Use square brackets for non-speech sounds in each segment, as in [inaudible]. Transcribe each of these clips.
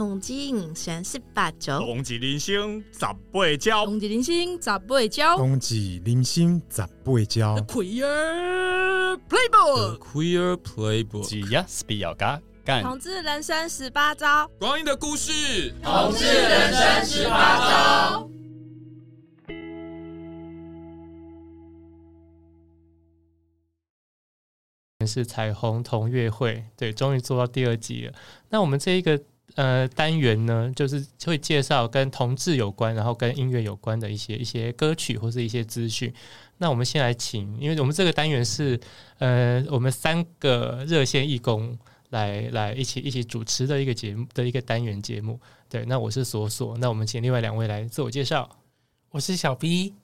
同志人生十八招，同志人生十八招，同志人生十八招，同志人生十八招。Queer Playbook，The Queer Playbook，只要是比较嘎。干。同志人生十八招，光阴的故事，同志人生十八招。是彩虹同乐会，对，终于做到第二季了。那我们这一个呃单元呢，就是会介绍跟同志有关，然后跟音乐有关的一些一些歌曲或是一些资讯。那我们先来请，因为我们这个单元是呃我们三个热线义工来来一起一起主持的一个节目的一个单元节目。对，那我是索索，那我们请另外两位来自我介绍。我是小 B，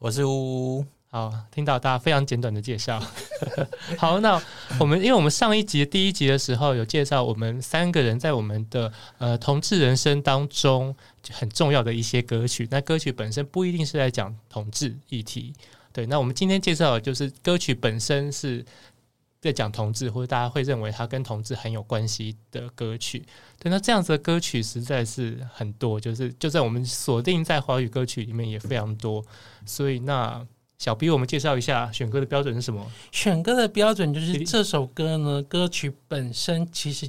我是乌乌。好，听到大家非常简短的介绍。[laughs] 好，那我们因为我们上一集第一集的时候有介绍我们三个人在我们的呃同志人生当中很重要的一些歌曲。那歌曲本身不一定是在讲同志议题，对。那我们今天介绍的就是歌曲本身是在讲同志，或者大家会认为它跟同志很有关系的歌曲。对，那这样子的歌曲实在是很多，就是就在我们锁定在华语歌曲里面也非常多。所以那。小 B，我们介绍一下选歌的标准是什么？选歌的标准就是这首歌呢，歌曲本身其实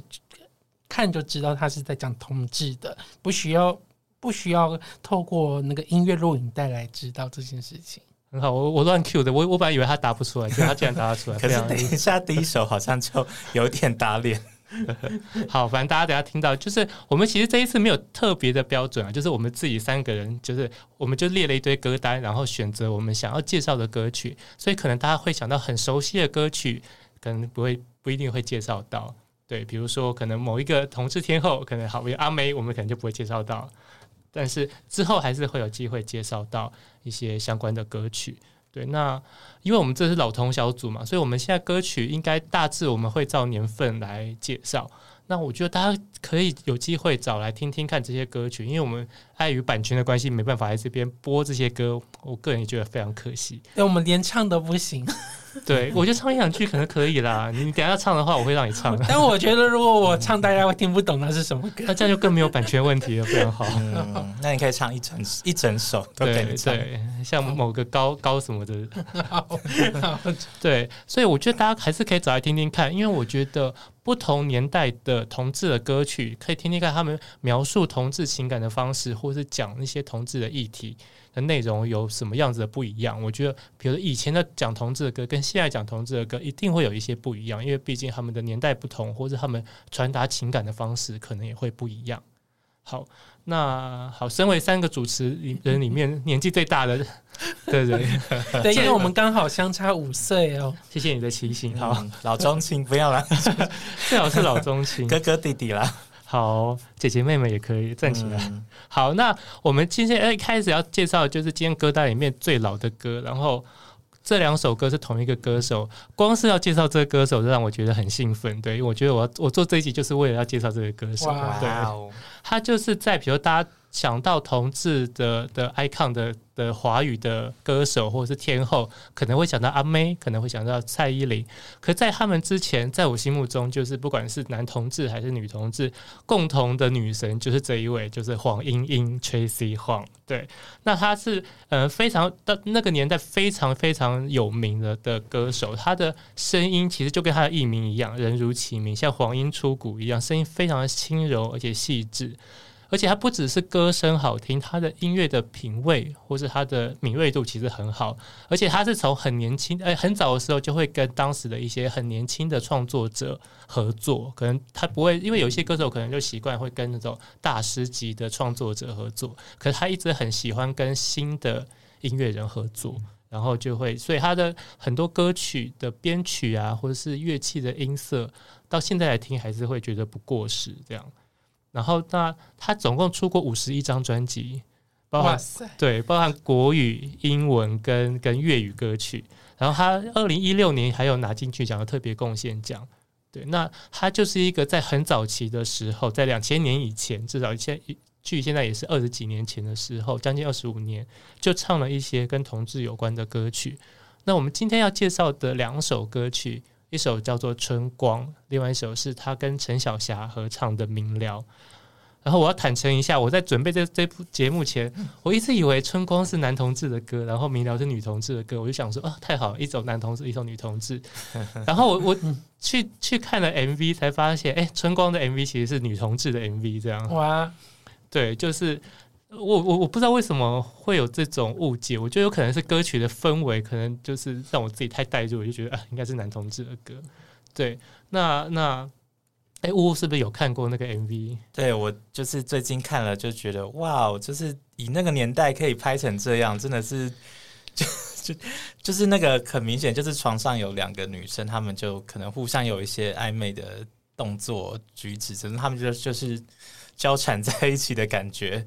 看就知道它是在讲同志的，不需要不需要透过那个音乐录影带来知道这件事情。很好，我我乱 Q 的，我我本来以为他答不出来，结果他竟然答得出来。[laughs] 可是等一下第一首好像就有点打脸。[laughs] 好，反正大家等下听到，就是我们其实这一次没有特别的标准啊，就是我们自己三个人，就是我们就列了一堆歌单，然后选择我们想要介绍的歌曲，所以可能大家会想到很熟悉的歌曲，可能不会不一定会介绍到。对，比如说可能某一个同志天后，可能好比阿梅，我们可能就不会介绍到，但是之后还是会有机会介绍到一些相关的歌曲。对，那因为我们这是老同小组嘛，所以我们现在歌曲应该大致我们会照年份来介绍。那我觉得大家可以有机会找来听听看这些歌曲，因为我们碍于版权的关系，没办法在这边播这些歌。我个人也觉得非常可惜。对，我们连唱都不行。[laughs] 对，我觉得唱一两句可能可以啦。[laughs] 你等一下唱的话，我会让你唱。[laughs] 但我觉得如果我唱，大家会听不懂那是什么歌。那这样就更没有版权问题了，非常好。嗯，那你可以唱一整一整首都可以唱。对，像某个高高什么的。对，所以我觉得大家还是可以找来听听看，因为我觉得不同年代的同志的歌曲，可以听听看他们描述同志情感的方式，或是讲一些同志的议题。的内容有什么样子的不一样？我觉得，比如以前的讲同志的歌，跟现在讲同志的歌，一定会有一些不一样，因为毕竟他们的年代不同，或者他们传达情感的方式可能也会不一样。好，那好，身为三个主持人里面 [laughs] 年纪最大的的人，[laughs] 对，因为我们刚好相差五岁哦。谢谢你的提醒。好，嗯、老中青不要了，[laughs] 最好是老中青，哥哥弟弟啦。好，姐姐妹妹也可以站起来。嗯、好，那我们今天一开始要介绍的就是今天歌单里面最老的歌，然后这两首歌是同一个歌手，光是要介绍这个歌手就让我觉得很兴奋。对，我觉得我要我做这一集就是为了要介绍这个歌手。哇对，他就是在比如大家。想到同志的的 icon 的的华语的歌手或者是天后，可能会想到阿妹，可能会想到蔡依林。可在他们之前，在我心目中，就是不管是男同志还是女同志，共同的女神就是这一位，就是黄莺莺 Tracy Huang。对，那她是呃非常的那个年代非常非常有名的的歌手，她的声音其实就跟她的艺名一样，人如其名，像黄莺出谷一样，声音非常的轻柔而且细致。而且他不只是歌声好听，他的音乐的品味或是他的敏锐度其实很好。而且他是从很年轻，呃，很早的时候就会跟当时的一些很年轻的创作者合作。可能他不会，因为有一些歌手可能就习惯会跟那种大师级的创作者合作，可是他一直很喜欢跟新的音乐人合作，然后就会，所以他的很多歌曲的编曲啊，或者是乐器的音色，到现在来听还是会觉得不过时这样。然后，那他总共出过五十一张专辑，包含对，包含国语、英文跟跟粤语歌曲。然后他二零一六年还有拿金曲奖的特别贡献奖。对，那他就是一个在很早期的时候，在两千年以前，至少现距现在也是二十几年前的时候，将近二十五年，就唱了一些跟同志有关的歌曲。那我们今天要介绍的两首歌曲。一首叫做《春光》，另外一首是他跟陈小霞合唱的《明了》。然后我要坦诚一下，我在准备这这部节目前，我一直以为《春光》是男同志的歌，然后《明了》是女同志的歌，我就想说啊，太好了，一首男同志，一首女同志。[laughs] 然后我我去去看了 MV，才发现，哎，《春光》的 MV 其实是女同志的 MV，这样。哇，对，就是我我我不知道为什么会有这种误解，我觉得有可能是歌曲的氛围，可能就是让我自己太带入，我就觉得啊，应该是男同志的歌。对，那那。哎，呜呜是不是有看过那个 MV？对，我就是最近看了，就觉得哇，就是以那个年代可以拍成这样，真的是就就就是那个很明显，就是床上有两个女生，她们就可能互相有一些暧昧的动作举止，真的，她们就就是交缠在一起的感觉。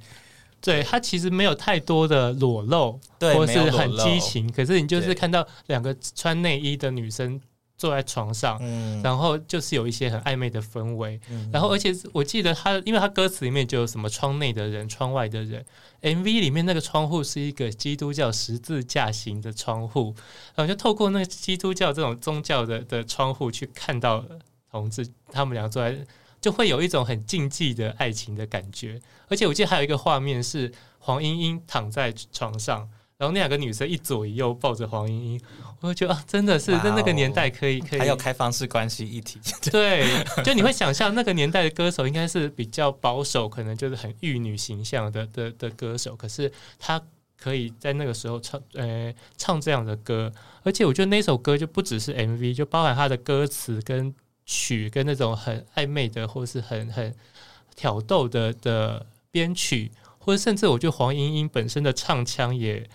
对，他其实没有太多的裸露，对，或是很激情，可是你就是看到两个穿内衣的女生。坐在床上，嗯，然后就是有一些很暧昧的氛围，嗯，然后而且我记得他，因为他歌词里面就有什么窗内的人、窗外的人，MV 里面那个窗户是一个基督教十字架形的窗户，然后就透过那个基督教这种宗教的的窗户去看到同志，他们俩坐在，就会有一种很禁忌的爱情的感觉，而且我记得还有一个画面是黄莺莺躺在床上。然后那两个女生一左一右抱着黄莺莺，我就觉得啊，真的是在那个年代可以可以，还有开放式关系一体。对，[laughs] 就你会想象那个年代的歌手应该是比较保守，可能就是很玉女形象的的的歌手，可是他可以在那个时候唱呃唱这样的歌，而且我觉得那首歌就不只是 MV，就包含他的歌词跟曲跟那种很暧昧的或是很很挑逗的的编曲，或者甚至我觉得黄莺莺本身的唱腔也。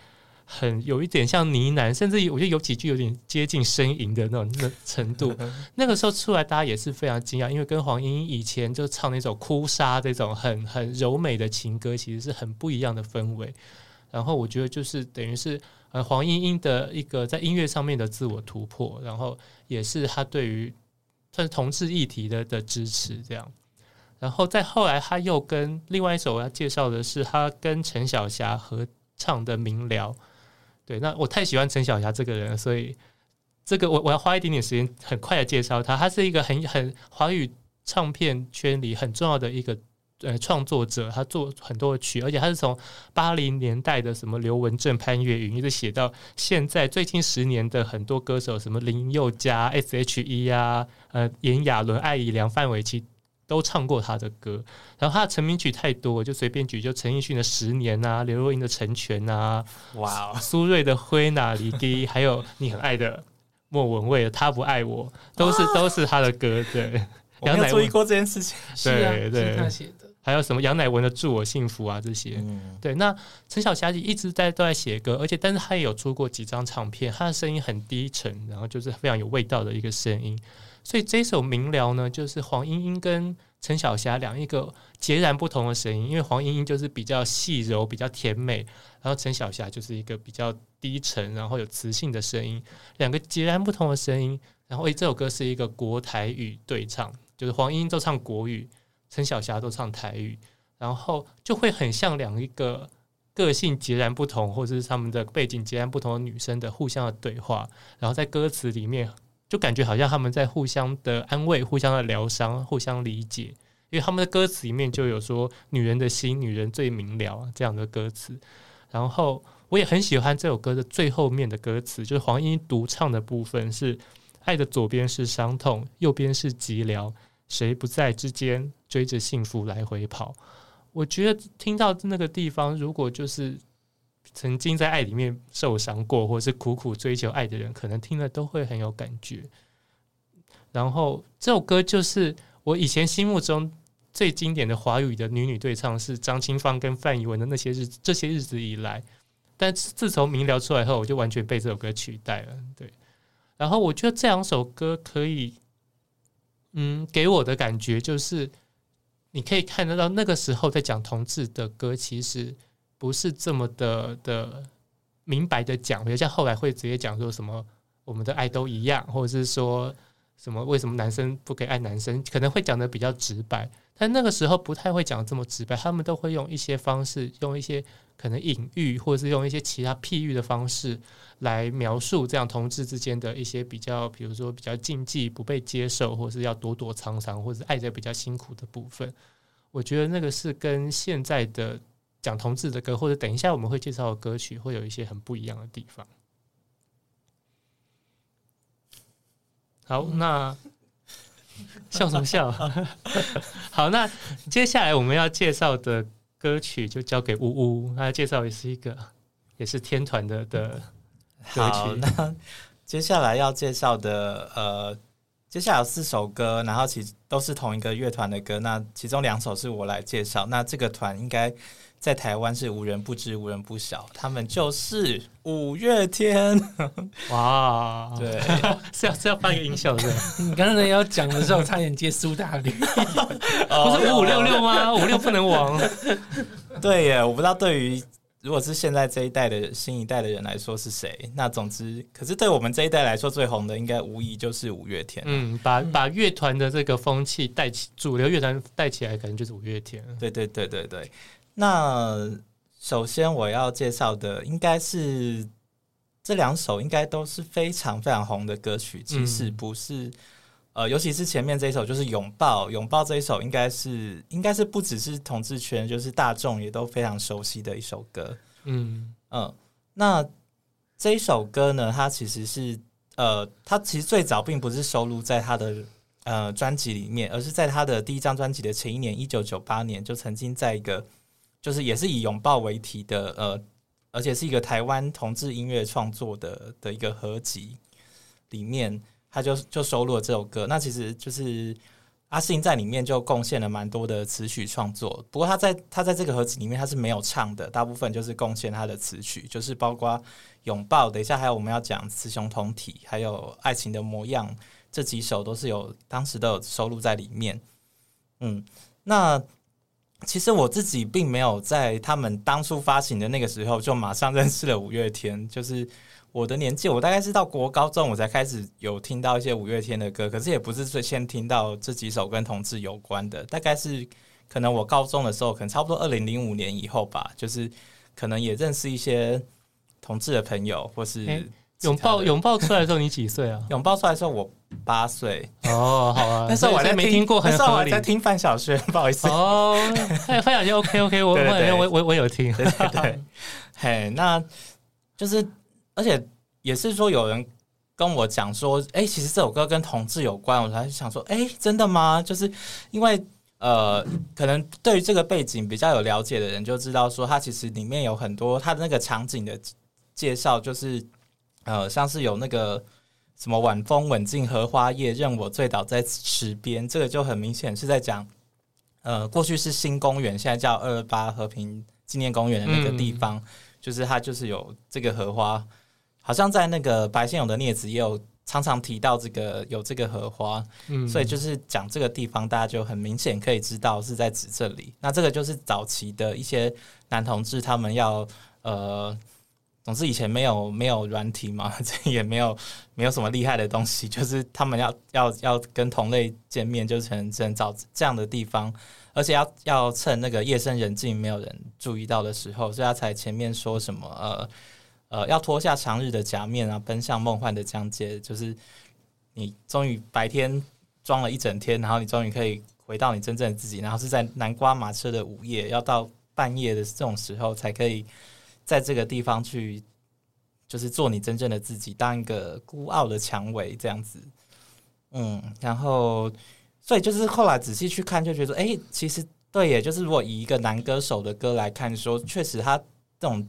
很有一点像呢喃，甚至我觉得有几句有点接近呻吟的那种那程度。[laughs] 那个时候出来，大家也是非常惊讶，因为跟黄莺莺以前就唱那种哭砂这种很很柔美的情歌，其实是很不一样的氛围。然后我觉得就是等于是呃黄莺莺的一个在音乐上面的自我突破，然后也是他对于算是同志议题的的支持这样。然后再后来，他又跟另外一首我要介绍的是他跟陈小霞合唱的《明聊》。对，那我太喜欢陈小霞这个人，所以这个我我要花一点点时间，很快的介绍他。他是一个很很华语唱片圈里很重要的一个呃创作者，他做很多的曲，而且他是从八零年代的什么刘文正、潘越云，一直写到现在最近十年的很多歌手，什么林宥嘉、S.H.E 啊，呃，炎亚纶、艾怡良、范玮琪。都唱过他的歌，然后他的成名曲太多，就随便举，就陈奕迅的《十年》啊，刘若英的《成全》啊，哇，苏芮的《灰哪里滴》，还有你很爱的莫文蔚的《他不爱我》，都是都是他的歌。对，我没有注意过这件事情。对对，他写的。还有什么杨乃文的《祝我幸福》啊，这些。嗯、对，那陈小霞一直在都在写歌，而且但是她也有出过几张唱片，她的声音很低沉，然后就是非常有味道的一个声音。所以这首《明了》呢，就是黄莺莺跟陈小霞两一个截然不同的声音。因为黄莺莺就是比较细柔、比较甜美，然后陈小霞就是一个比较低沉，然后有磁性的声音。两个截然不同的声音，然后诶，这首歌是一个国台语对唱，就是黄莺莺都唱国语，陈小霞都唱台语，然后就会很像两一个个性截然不同，或者是他们的背景截然不同的女生的互相的对话，然后在歌词里面。就感觉好像他们在互相的安慰、互相的疗伤、互相理解，因为他们的歌词里面就有说“女人的心，女人最明了”这样的歌词。然后我也很喜欢这首歌的最后面的歌词，就是黄莺独唱的部分是“爱的左边是伤痛，右边是寂寥，谁不在之间追着幸福来回跑”。我觉得听到那个地方，如果就是。曾经在爱里面受伤过，或是苦苦追求爱的人，可能听了都会很有感觉。然后这首歌就是我以前心目中最经典的华语的女女对唱，是张清芳跟范怡文的那些日子这些日子以来。但自从民谣出来后，我就完全被这首歌取代了。对，然后我觉得这两首歌可以，嗯，给我的感觉就是，你可以看得到那个时候在讲同志的歌，其实。不是这么的的明白的讲，比如像后来会直接讲说什么我们的爱都一样，或者是说什么为什么男生不可以爱男生，可能会讲的比较直白。但那个时候不太会讲这么直白，他们都会用一些方式，用一些可能隐喻，或者是用一些其他譬喻的方式来描述这样同志之间的一些比较，比如说比较禁忌、不被接受，或是要躲躲藏藏，或者是爱的比较辛苦的部分。我觉得那个是跟现在的讲同志的歌，或者等一下我们会介绍的歌曲，会有一些很不一样的地方。好，那笑什么笑？[laughs] 好，那接下来我们要介绍的歌曲就交给呜呜，他介绍也是一个，也是天团的的歌曲。好，那接下来要介绍的，呃，接下来有四首歌，然后其都是同一个乐团的歌。那其中两首是我来介绍。那这个团应该。在台湾是无人不知、无人不晓，他们就是五月天。哇，[laughs] 对，[laughs] 是要是要放一个音效的。你刚才要讲的时候，差点接苏打绿，不是五五六六吗？五六不能亡。[laughs] 对耶，我不知道对于如果是现在这一代的新一代的人来说是谁。那总之，可是对我们这一代来说最红的，应该无疑就是五月天。嗯，把把乐团的这个风气带起，主流乐团带起来，可能就是五月天。对对对对对。那首先我要介绍的应该是这两首，应该都是非常非常红的歌曲。其实不是，嗯、呃，尤其是前面这一首，就是《拥抱》。《拥抱》这一首应该是应该是不只是同志圈，就是大众也都非常熟悉的一首歌。嗯嗯，那这一首歌呢，它其实是呃，它其实最早并不是收录在他的呃专辑里面，而是在他的第一张专辑的前一年，一九九八年，就曾经在一个。就是也是以拥抱为题的，呃，而且是一个台湾同志音乐创作的的一个合集里面，他就就收录了这首歌。那其实就是阿信在里面就贡献了蛮多的词曲创作。不过他在他在这个合集里面他是没有唱的，大部分就是贡献他的词曲，就是包括拥抱。等一下还有我们要讲雌雄同体，还有爱情的模样这几首都是有当时都有收录在里面。嗯，那。其实我自己并没有在他们当初发行的那个时候就马上 [laughs] 认识了五月天。就是我的年纪，我大概是到国高中我才开始有听到一些五月天的歌，可是也不是最先听到这几首跟同志有关的。大概是可能我高中的时候，可能差不多二零零五年以后吧，就是可能也认识一些同志的朋友，或是拥抱拥抱出来的时候你几岁啊？[laughs] 拥抱出来的时候我。八岁哦，好啊，[laughs] 那时候我还没听过，很那时候我在听范晓萱，[laughs] 不好意思哦。范晓萱 OK OK，我我我我我有听，对对对。嘿，那就是，而且也是说有人跟我讲说，哎、欸，其实这首歌跟同志有关，我才想说，哎、欸，真的吗？就是因为呃，可能对于这个背景比较有了解的人就知道，说它其实里面有很多它的那个场景的介绍，就是呃，像是有那个。什么晚风吻尽荷花叶，任我醉倒在池边，这个就很明显是在讲，呃，过去是新公园，现在叫二二八和平纪念公园的那个地方，嗯、就是它就是有这个荷花，好像在那个白先勇的镊子也有常常提到这个有这个荷花，嗯，所以就是讲这个地方，大家就很明显可以知道是在指这里。那这个就是早期的一些男同志他们要呃。总之以前没有没有软体嘛，[laughs] 这也没有没有什么厉害的东西，[laughs] 就是他们要要要跟同类见面，就只能只能找这样的地方，而且要要趁那个夜深人静、没有人注意到的时候，所以他才前面说什么呃呃要脱下长日的假面啊，奔向梦幻的疆界，就是你终于白天装了一整天，然后你终于可以回到你真正的自己，然后是在南瓜马车的午夜，要到半夜的这种时候才可以。在这个地方去，就是做你真正的自己，当一个孤傲的蔷薇这样子，嗯，然后，所以就是后来仔细去看，就觉得，哎、其实对耶，就是如果以一个男歌手的歌来看，说确实他这种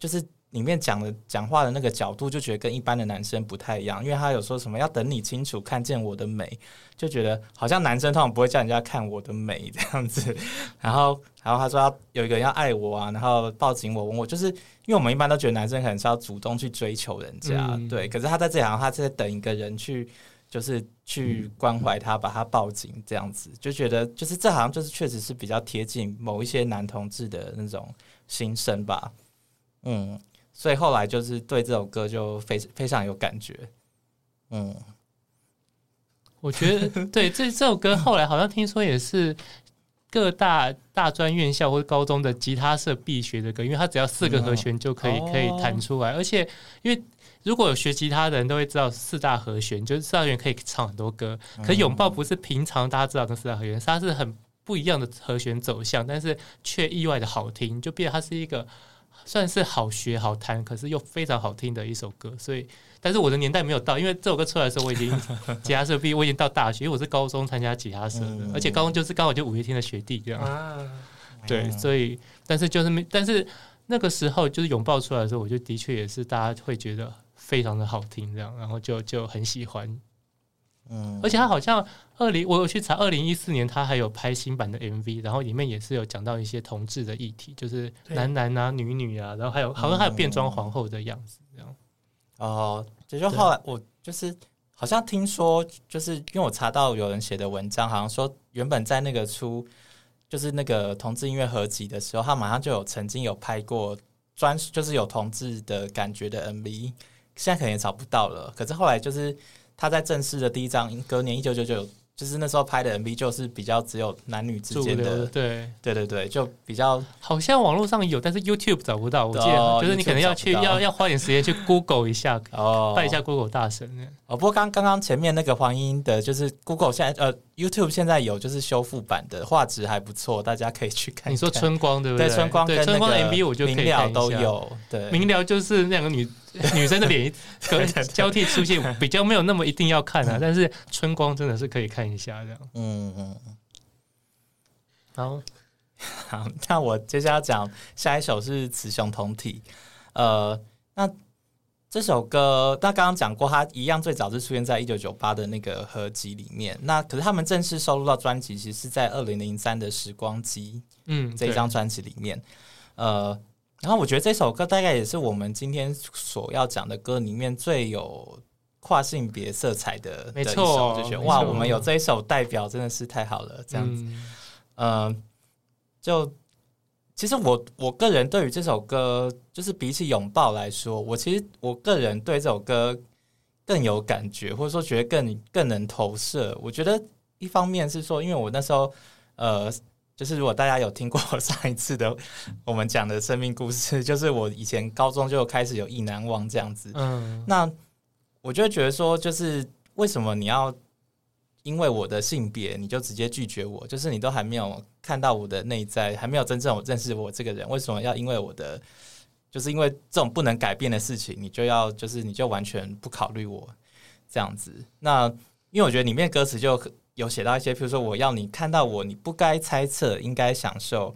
就是。里面讲的讲话的那个角度，就觉得跟一般的男生不太一样，因为他有说什么要等你清楚看见我的美，就觉得好像男生通常不会叫人家看我的美这样子。[laughs] 然后，然后他说要有一个人要爱我啊，然后抱紧我，吻我，就是因为我们一般都觉得男生可能是要主动去追求人家，嗯、对。可是他在这行，他在等一个人去，就是去关怀他，把他抱紧这样子，就觉得就是这好像就是确实是比较贴近某一些男同志的那种心声吧，嗯。所以后来就是对这首歌就非非常有感觉，嗯，我觉得对这这首歌后来好像听说也是各大大专院校或者高中的吉他社必学的歌，因为它只要四个和弦就可以可以弹出来，而且因为如果有学吉他的人都会知道四大和弦，就是四大和弦可以唱很多歌，可拥抱不是平常大家知道的四大和弦，它是很。不一样的和弦走向，但是却意外的好听，就变得它是一个算是好学好弹，可是又非常好听的一首歌。所以，但是我的年代没有到，因为这首歌出来的时候，我已经吉他社毕业，我已经到大学，因为我是高中参加吉他社的，嗯、而且高中就是刚好就五月天的学弟这样。啊、对，所以，但是就是没，但是那个时候就是拥抱出来的时候，我就的确也是大家会觉得非常的好听，这样，然后就就很喜欢。嗯，而且他好像二零，我有去查，二零一四年他还有拍新版的 MV，然后里面也是有讲到一些同志的议题，就是男男啊、女女啊，然后还有好像还有变装皇后的样子这样。哦，这就后来我就是好像听说，就是因为我查到有人写的文章，好像说原本在那个出就是那个同志音乐合集的时候，他马上就有曾经有拍过专就是有同志的感觉的 MV，现在可能也找不到了。可是后来就是。他在正式的第一张隔年一九九九，就是那时候拍的 MV，就是比较只有男女之间的，对对对对，就比较好像网络上有，但是 YouTube 找不到。我记得、哦、就是你可能要去要要花点时间去 [laughs] Google 一下，哦，拜一下 Google 大神。哦，不过刚刚刚前面那个黄英的，就是 Google 现在呃 YouTube 现在有就是修复版的画质还不错，大家可以去看，看。你说春光对不对？对春光跟春光 MV 我就可以看都有。对，明了就是那两个女。女生的脸可 [laughs] 交替出现，比较没有那么一定要看啊。但是春光真的是可以看一下这样。嗯嗯。好，好，那我接下来讲下一首是《雌雄同体》。呃，那这首歌，那刚刚讲过，它一样最早是出现在一九九八的那个合集里面。那可是他们正式收录到专辑，其实是在二零零三的《时光机》嗯这一张专辑里面。呃。然后我觉得这首歌大概也是我们今天所要讲的歌里面最有跨性别色彩的，没错，就觉得哇，我们有这一首代表真的是太好了，这样子，嗯、呃，就其实我我个人对于这首歌，就是比起拥抱来说，我其实我个人对这首歌更有感觉，或者说觉得更更能投射。我觉得一方面是说，因为我那时候呃。就是如果大家有听过上一次的我们讲的生命故事，就是我以前高中就开始有意难忘这样子。嗯，那我就觉得说，就是为什么你要因为我的性别你就直接拒绝我？就是你都还没有看到我的内在，还没有真正认识我这个人，为什么要因为我的，就是因为这种不能改变的事情，你就要就是你就完全不考虑我这样子？那因为我觉得里面歌词就。有写到一些，比如说我要你看到我，你不该猜测，应该享受。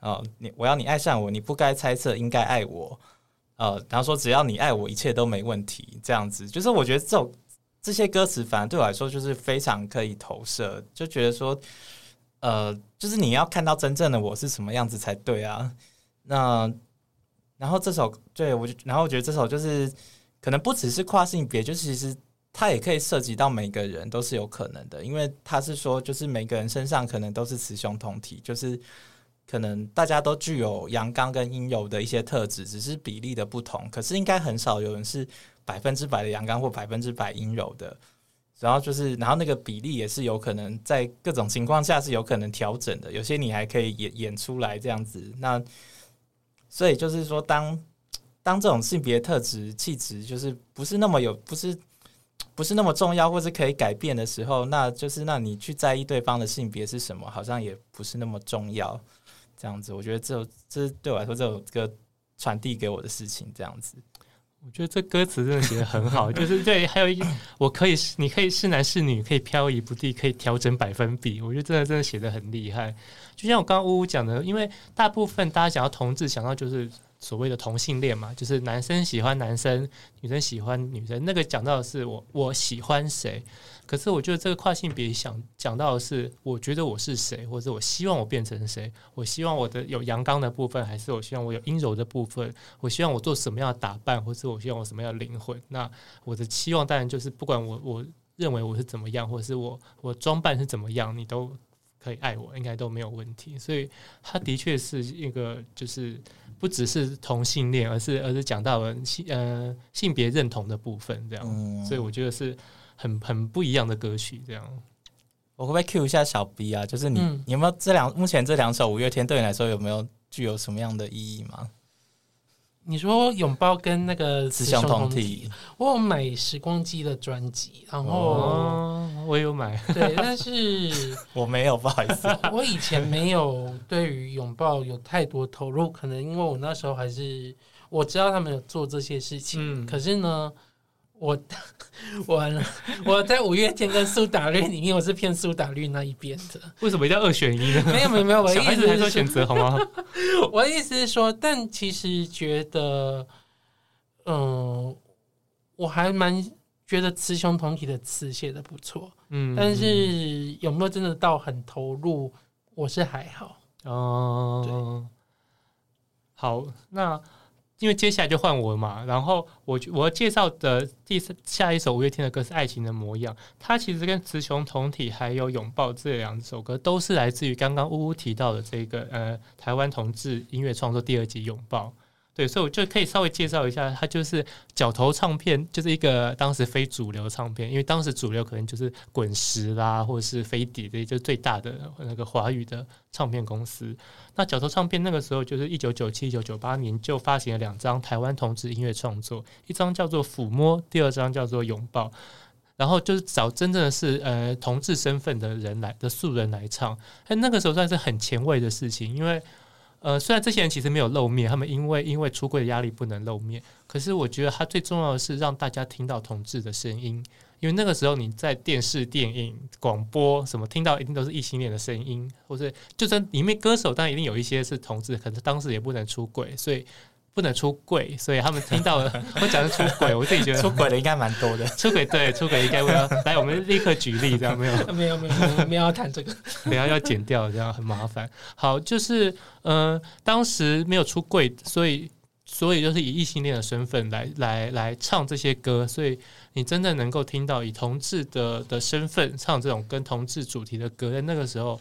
呃，你我要你爱上我，你不该猜测，应该爱我。呃，然后说只要你爱我，一切都没问题。这样子，就是我觉得这种这些歌词，反而对我来说就是非常可以投射，就觉得说，呃，就是你要看到真正的我是什么样子才对啊。那然后这首对我就，然后我觉得这首就是可能不只是跨性别，就是其实。它也可以涉及到每个人都是有可能的，因为他是说，就是每个人身上可能都是雌雄同体，就是可能大家都具有阳刚跟阴柔的一些特质，只是比例的不同。可是应该很少有人是百分之百的阳刚或百分之百阴柔的。然后就是，然后那个比例也是有可能在各种情况下是有可能调整的。有些你还可以演演出来这样子。那所以就是说当，当这种性别特质、气质就是不是那么有，不是。不是那么重要，或是可以改变的时候，那就是那你去在意对方的性别是什么，好像也不是那么重要。这样子，我觉得这这对我来说，这首歌传递给我的事情，这样子，我觉得这歌词真的写得很好。[laughs] 就是对，还有一，我可以，你可以是男是女，可以漂移不定，可以调整百分比。我觉得真的真的写得很厉害。就像我刚刚呜呜讲的，因为大部分大家想要同志，想到就是。所谓的同性恋嘛，就是男生喜欢男生，女生喜欢女生。那个讲到的是我我喜欢谁，可是我觉得这个跨性别想讲到的是，我觉得我是谁，或者我希望我变成谁。我希望我的有阳刚的部分，还是我希望我有阴柔的部分？我希望我做什么样的打扮，或是我希望我什么样的灵魂？那我的期望当然就是，不管我我认为我是怎么样，或者是我我装扮是怎么样，你都可以爱我，应该都没有问题。所以他的确是一个就是。不只是同性恋，而是而是讲到了性呃性别认同的部分，这样，所以我觉得是很很不一样的歌曲。这样，我会不会 cue 一下小 B 啊？就是你，嗯、你有没有这两目前这两首五月天对你来说有没有具有什么样的意义吗？你说拥抱跟那个雌雄同体，我有买时光机的专辑，然后、哦、我有买，对，但是 [laughs] 我没有，不好意思，[laughs] 我以前没有对于拥抱有太多投入，可能因为我那时候还是我知道他们有做这些事情，嗯、可是呢。我 [laughs] 完了，我在五月天跟苏打绿里面，我是偏苏打绿那一边的。为什么一定要二选一呢？没有没有没有，我的 [laughs] 意思是说选择好吗？[laughs] 我的意思是说，但其实觉得，嗯、呃，我还蛮觉得雌雄同体的词写的不错，嗯，但是有没有真的到很投入，我是还好哦。对好，那。因为接下来就换我嘛，然后我我介绍的第三下一首五月天的歌是《爱情的模样》，它其实跟《雌雄同体》还有《拥抱》这两首歌都是来自于刚刚呜呜提到的这个呃台湾同志音乐创作第二集《拥抱》。对，所以我就可以稍微介绍一下，它就是角头唱片，就是一个当时非主流唱片，因为当时主流可能就是滚石啦，或者是飞碟这些，就是最大的那个华语的唱片公司。那角头唱片那个时候就是一九九七、一九九八年就发行了两张台湾同志音乐创作，一张叫做《抚摸》，第二张叫做《拥抱》，然后就是找真正的是呃同志身份的人来的素人来唱，哎，那个时候算是很前卫的事情，因为。呃，虽然这些人其实没有露面，他们因为因为出柜的压力不能露面，可是我觉得他最重要的是让大家听到同志的声音，因为那个时候你在电视、电影、广播什么听到一定都是异性恋的声音，或是就算里面歌手当然一定有一些是同志，可是当时也不能出轨，所以。不能出柜，所以他们听到了 [laughs] 我讲的出轨，我自己觉得出轨的应该蛮多的。出轨对，出轨应该会要来，我们立刻举例，这样 [laughs] 没有？没有没有没有没有要谈这个，[laughs] 等下要剪掉，这样很麻烦。好，就是嗯、呃，当时没有出柜，所以所以就是以异性恋的身份来来来唱这些歌，所以你真的能够听到以同志的的身份唱这种跟同志主题的歌，在那个时候。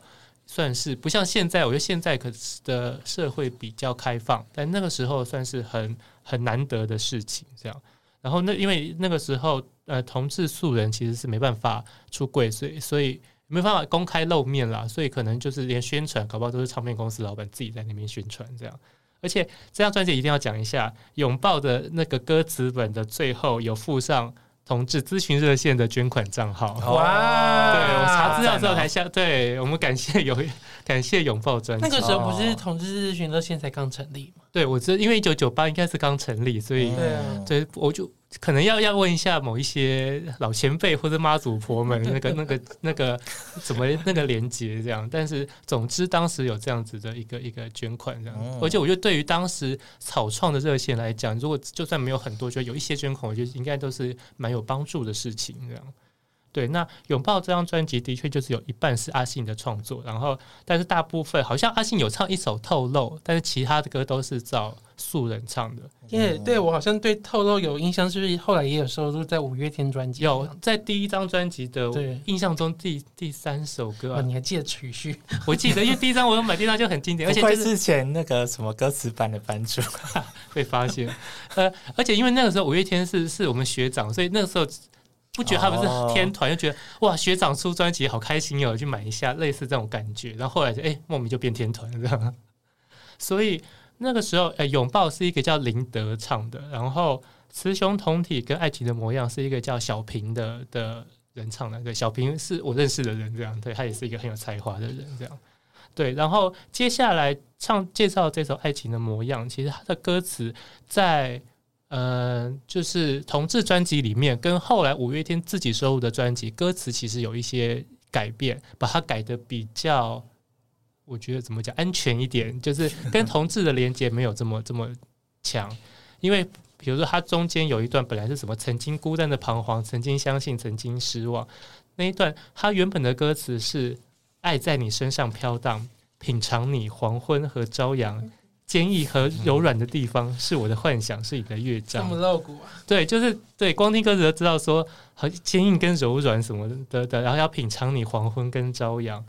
算是不像现在，我觉得现在可的社会比较开放，但那个时候算是很很难得的事情。这样，然后那因为那个时候，呃，同志素人其实是没办法出柜，所以所以没办法公开露面啦，所以可能就是连宣传，搞不好都是唱片公司老板自己在那边宣传这样。而且这张专辑一定要讲一下，拥抱的那个歌词本的最后有附上。同志咨询热线的捐款账号哇！对，我查资料之后才下，对，我们感谢有 [laughs] 感谢拥抱专辑。那个时候不是同志咨询热线才刚成立吗？对，我知，因为一九九八应该是刚成立，所以对啊，对，我就。可能要要问一下某一些老前辈或者妈祖婆们，[laughs] 那个那个那个怎么那个连接这样，但是总之当时有这样子的一个一个捐款这样，而且我觉得对于当时草创的热线来讲，如果就算没有很多，就有一些捐款，我觉得应该都是蛮有帮助的事情这样。对，那拥抱这张专辑的确就是有一半是阿信的创作，然后但是大部分好像阿信有唱一首透露，但是其他的歌都是找素人唱的。耶、yeah，对我好像对透露有印象，是不是后来也有收录在五月天专辑？有在第一张专辑的印象中第第三首歌、啊哦，你还记得曲序？[laughs] 我记得，因为第一张我有买，第一张就很经典，而且就是之前那个什么歌词版的版主 [laughs] 被发现。呃，而且因为那个时候五月天是是我们学长，所以那个时候。不觉得他们是天团，就觉得哇，学长出专辑好开心哦，去买一下，类似这种感觉。然后后来就哎、欸，莫名就变天团了这样。[laughs] 所以那个时候，哎、欸，拥抱是一个叫林德唱的，然后雌雄同体跟爱情的模样是一个叫小平的的人唱的。对，小平是我认识的人，这样，对，他也是一个很有才华的人，这样。对，然后接下来唱介绍这首爱情的模样，其实他的歌词在。呃，就是同志专辑里面，跟后来五月天自己收录的专辑歌词其实有一些改变，把它改得比较，我觉得怎么讲安全一点，就是跟同志的连接没有这么这么强。因为比如说，它中间有一段本来是什么曾经孤单的彷徨，曾经相信，曾经失望那一段，它原本的歌词是爱在你身上飘荡，品尝你黄昏和朝阳。坚毅和柔软的地方是我的幻想，是你的乐章。这么露骨啊？对，就是对，光听歌词就知道说，很坚硬跟柔软什么的的，然后要品尝你黄昏跟朝阳，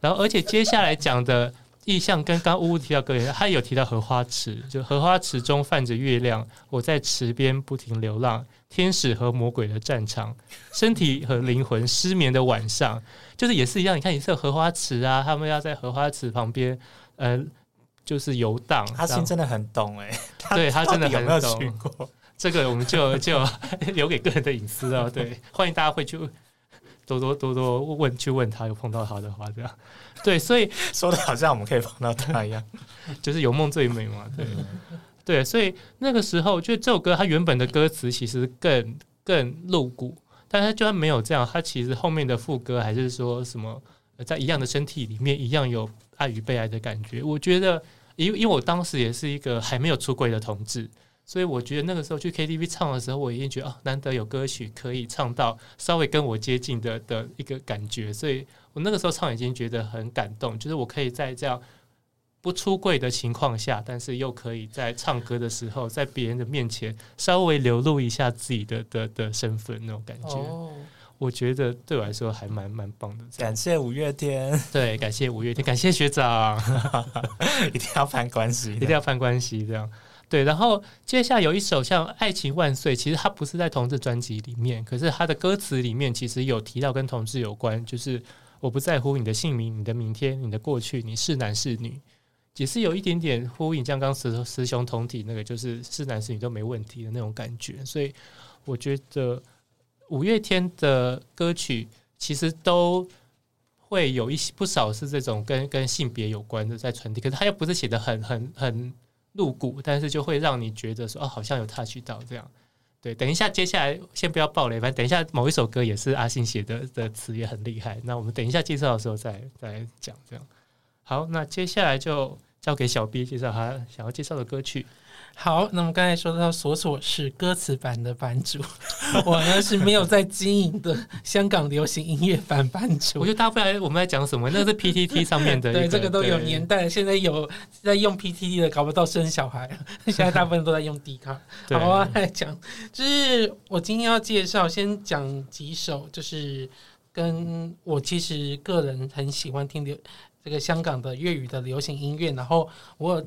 然后而且接下来讲的意象跟刚乌乌提到歌里，他有提到荷花池，就荷花池中泛着月亮，我在池边不停流浪，天使和魔鬼的战场，身体和灵魂失眠的晚上，就是也是一样，你看也是有荷花池啊，他们要在荷花池旁边，呃。就是游荡。阿星真的很懂哎，[laughs] 对他真的很懂。有没有去过？这个我们就就 [laughs] 留给个人的隐私啊。对，[laughs] 欢迎大家会去多多多多问去问他，有碰到他的话这样。对，所以说的好像我们可以碰到他一样，就是有梦最美嘛。对，对，所以那个时候，就这首歌它原本的歌词其实更更露骨，但他就算没有这样，他其实后面的副歌还是说什么在一样的身体里面一样有爱与被爱的感觉。我觉得，因为因为我当时也是一个还没有出柜的同志。所以我觉得那个时候去 KTV 唱的时候，我已经觉得啊，难得有歌曲可以唱到稍微跟我接近的的一个感觉，所以我那个时候唱已经觉得很感动，就是我可以在这样不出柜的情况下，但是又可以在唱歌的时候，在别人的面前稍微流露一下自己的的的身份那种感觉。我觉得对我来说还蛮蛮棒的。感谢五月天，[laughs] 对，感谢五月天，感谢学长，[laughs] 一定要攀关系，一定要攀关系，这样。对，然后接下来有一首像《爱情万岁》，其实它不是在同志专辑里面，可是它的歌词里面其实有提到跟同志有关，就是我不在乎你的姓名、你的明天、你的过去，你是男是女，也是有一点点呼应，像刚刚师师兄同体那个，就是是男是女都没问题的那种感觉。所以我觉得五月天的歌曲其实都会有一些不少是这种跟跟性别有关的在传递，可是他又不是写的很很很。露骨，但是就会让你觉得说哦，好像有 touch 到这样。对，等一下，接下来先不要爆雷，反正等一下某一首歌也是阿信写的，的词也很厉害。那我们等一下介绍的时候再再讲这样。好，那接下来就交给小 B 介绍他想要介绍的歌曲。好，那么刚才说到索索是歌词版的版主，[laughs] 我呢是没有在经营的香港流行音乐版版主。我觉得大家不知道我们在讲什么，那是 PTT [laughs] 上面的，对，这个都有年代。现在有在用 PTT 的，搞不到生小孩，现在大部分都在用 D 卡。好啊，来讲，就是我今天要介绍，先讲几首，就是跟我其实个人很喜欢听流这个香港的粤语的流行音乐，然后我。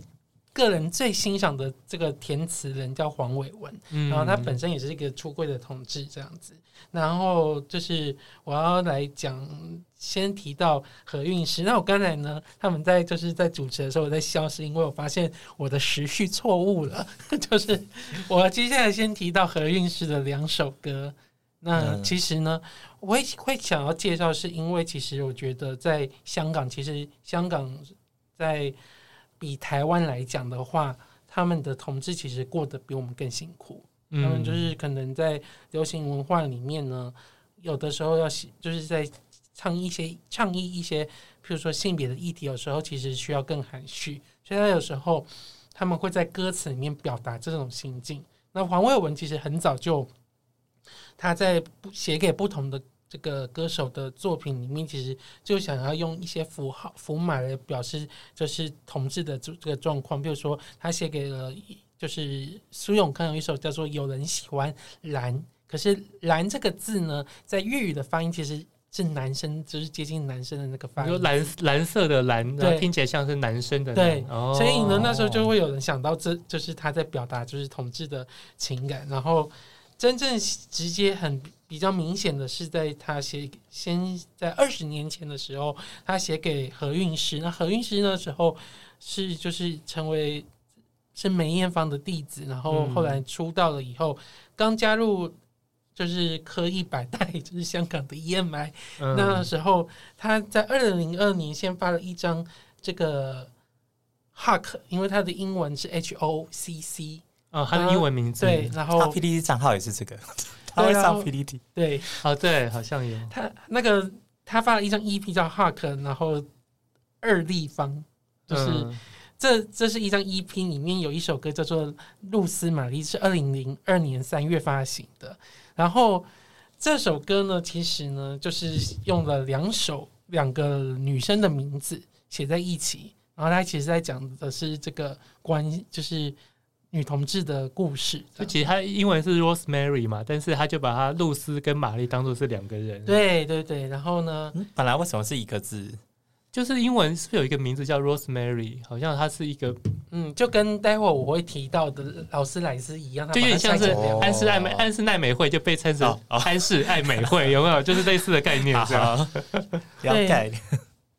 个人最欣赏的这个填词人叫黄伟文，嗯、然后他本身也是一个出柜的同志这样子。然后就是我要来讲，先提到何韵诗。那我刚才呢，他们在就是在主持的时候我在笑，是因为我发现我的时序错误了。[laughs] 就是我接下来先提到何韵诗的两首歌。那其实呢，我会会想要介绍，是因为其实我觉得在香港，其实香港在。比台湾来讲的话，他们的同志其实过得比我们更辛苦。嗯、他们就是可能在流行文化里面呢，有的时候要就是在唱一些倡议一些，譬如说性别的议题，有时候其实需要更含蓄。所以他有时候他们会在歌词里面表达这种心境。那黄伟文其实很早就他在写给不同的。这个歌手的作品里面，其实就想要用一些符号符码来表示，就是同志的这这个状况。比如说，他写给了，就是苏永康有一首叫做《有人喜欢蓝》，可是“蓝”这个字呢，在粤语的发音其实是男生，就是接近男生的那个发音，蓝蓝色的蓝，对，听起来像是男生的。对，所以呢，那时候就会有人想到，这就是他在表达就是同志的情感。然后，真正直接很。比较明显的是，在他写先在二十年前的时候，他写给何韵诗。那何韵诗那时候是就是成为是梅艳芳的弟子，然后后来出道了以后，刚加入就是科一百代，就是香港的 EMI。那时候他在二零零二年先发了一张这个 Huck，因为他的英文是 H O C C 啊，他的英文名字对，然后 PTT 账号也是这个。他会上 PPT，对，哦，对，好像有他那个他发了一张 EP 叫 Hark，然后二立方，就是、嗯、这这是一张 EP 里面有一首歌叫做《露丝玛丽》，是二零零二年三月发行的。然后这首歌呢，其实呢就是用了两首两个女生的名字写在一起，然后他其实在讲的是这个关，就是。女同志的故事，就其实她英文是 Rosemary 嘛，但是她就把她露丝跟玛丽当做是两个人。对对对，然后呢，嗯，本来为什么是一个字？就是英文是不是有一个名字叫 Rosemary，好像它是一个，嗯，就跟待会我会提到的劳斯莱斯一样，就有点像是安室奈美、哦、安室奈美惠就被称成安室爱美惠，有没有？就是类似的概念，[laughs] 这样。了解。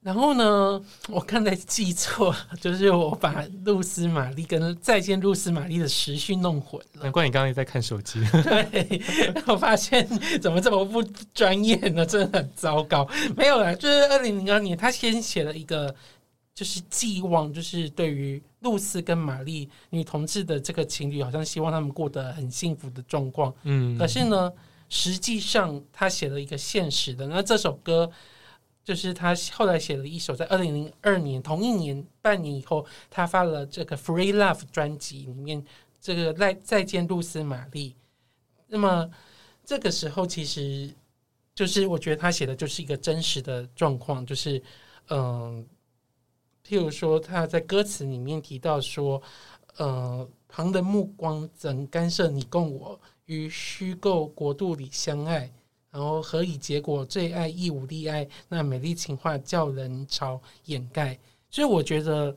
然后呢，我刚才记错，[laughs] 就是我把露丝玛丽跟再见露丝玛丽的时序弄混了。难怪你刚刚也在看手机。[laughs] 对，[laughs] 我发现怎么这么不专业呢？真的很糟糕。没有啦，就是二零零二年，他先写了一个，就是寄望，就是对于露丝跟玛丽女同志的这个情侣，好像希望他们过得很幸福的状况。嗯，可是呢，实际上他写了一个现实的。那这首歌。就是他后来写了一首，在二零零二年同一年半年以后，他发了这个《Free Love》专辑里面这个再再见露丝玛丽。那么这个时候，其实就是我觉得他写的就是一个真实的状况，就是嗯，譬如说他在歌词里面提到说，呃，旁的目光怎干涉你共我于虚构国度里相爱？然后何以结果最爱亦无例爱，那美丽情话叫人潮掩盖。所以我觉得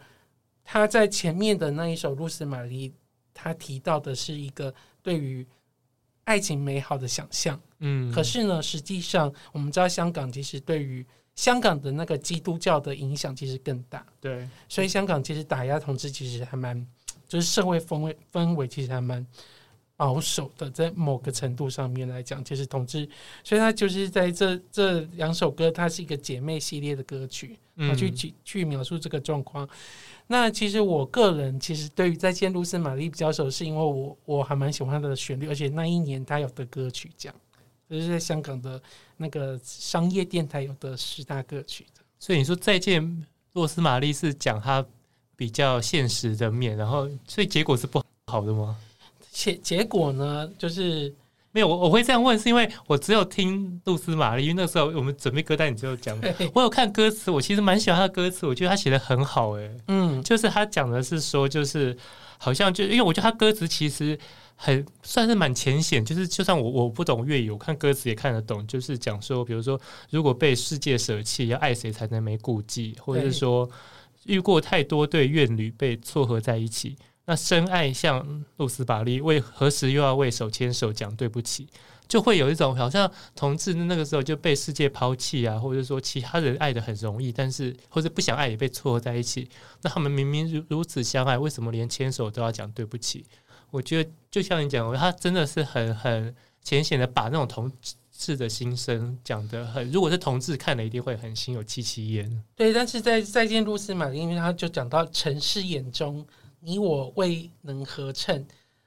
他在前面的那一首《露丝玛丽》，他提到的是一个对于爱情美好的想象。嗯，可是呢，实际上我们知道香港其实对于香港的那个基督教的影响其实更大。对，所以香港其实打压同志其实还蛮，就是社会氛围氛围其实还蛮。保守的，在某个程度上面来讲，就是同志，所以他就是在这这两首歌，它是一个姐妹系列的歌曲，嗯，去去去描述这个状况。那其实我个人其实对于再见露丝玛丽比较熟，是因为我我还蛮喜欢他的旋律，而且那一年他有得歌曲奖，就是在香港的那个商业电台有得十大歌曲的。所以你说再见露丝玛丽是讲他比较现实的面，然后所以结果是不好的吗？结结果呢，就是没有我我会这样问，是因为我只有听露丝玛丽，因为那时候我们准备歌单，你就讲，我有看歌词，我其实蛮喜欢他的歌词，我觉得他写的很好，哎，嗯，就是他讲的是说，就是好像就因为我觉得他歌词其实很算是蛮浅显，就是就算我我不懂粤语，我看歌词也看得懂，就是讲说，比如说如果被世界舍弃，要爱谁才能没顾忌，或者是说遇过太多对怨侣被撮合在一起。那深爱像露丝玛丽，为何时又要为手牵手讲对不起？就会有一种好像同志那个时候就被世界抛弃啊，或者说其他人爱得很容易，但是或者不想爱也被撮合在一起。那他们明明如如此相爱，为什么连牵手都要讲对不起？我觉得就像你讲，他真的是很很浅显的把那种同志的心声讲得很。如果是同志看了，一定会很心有戚戚焉。对，但是在再见露丝玛丽，因为他就讲到城市眼中。你我未能合衬，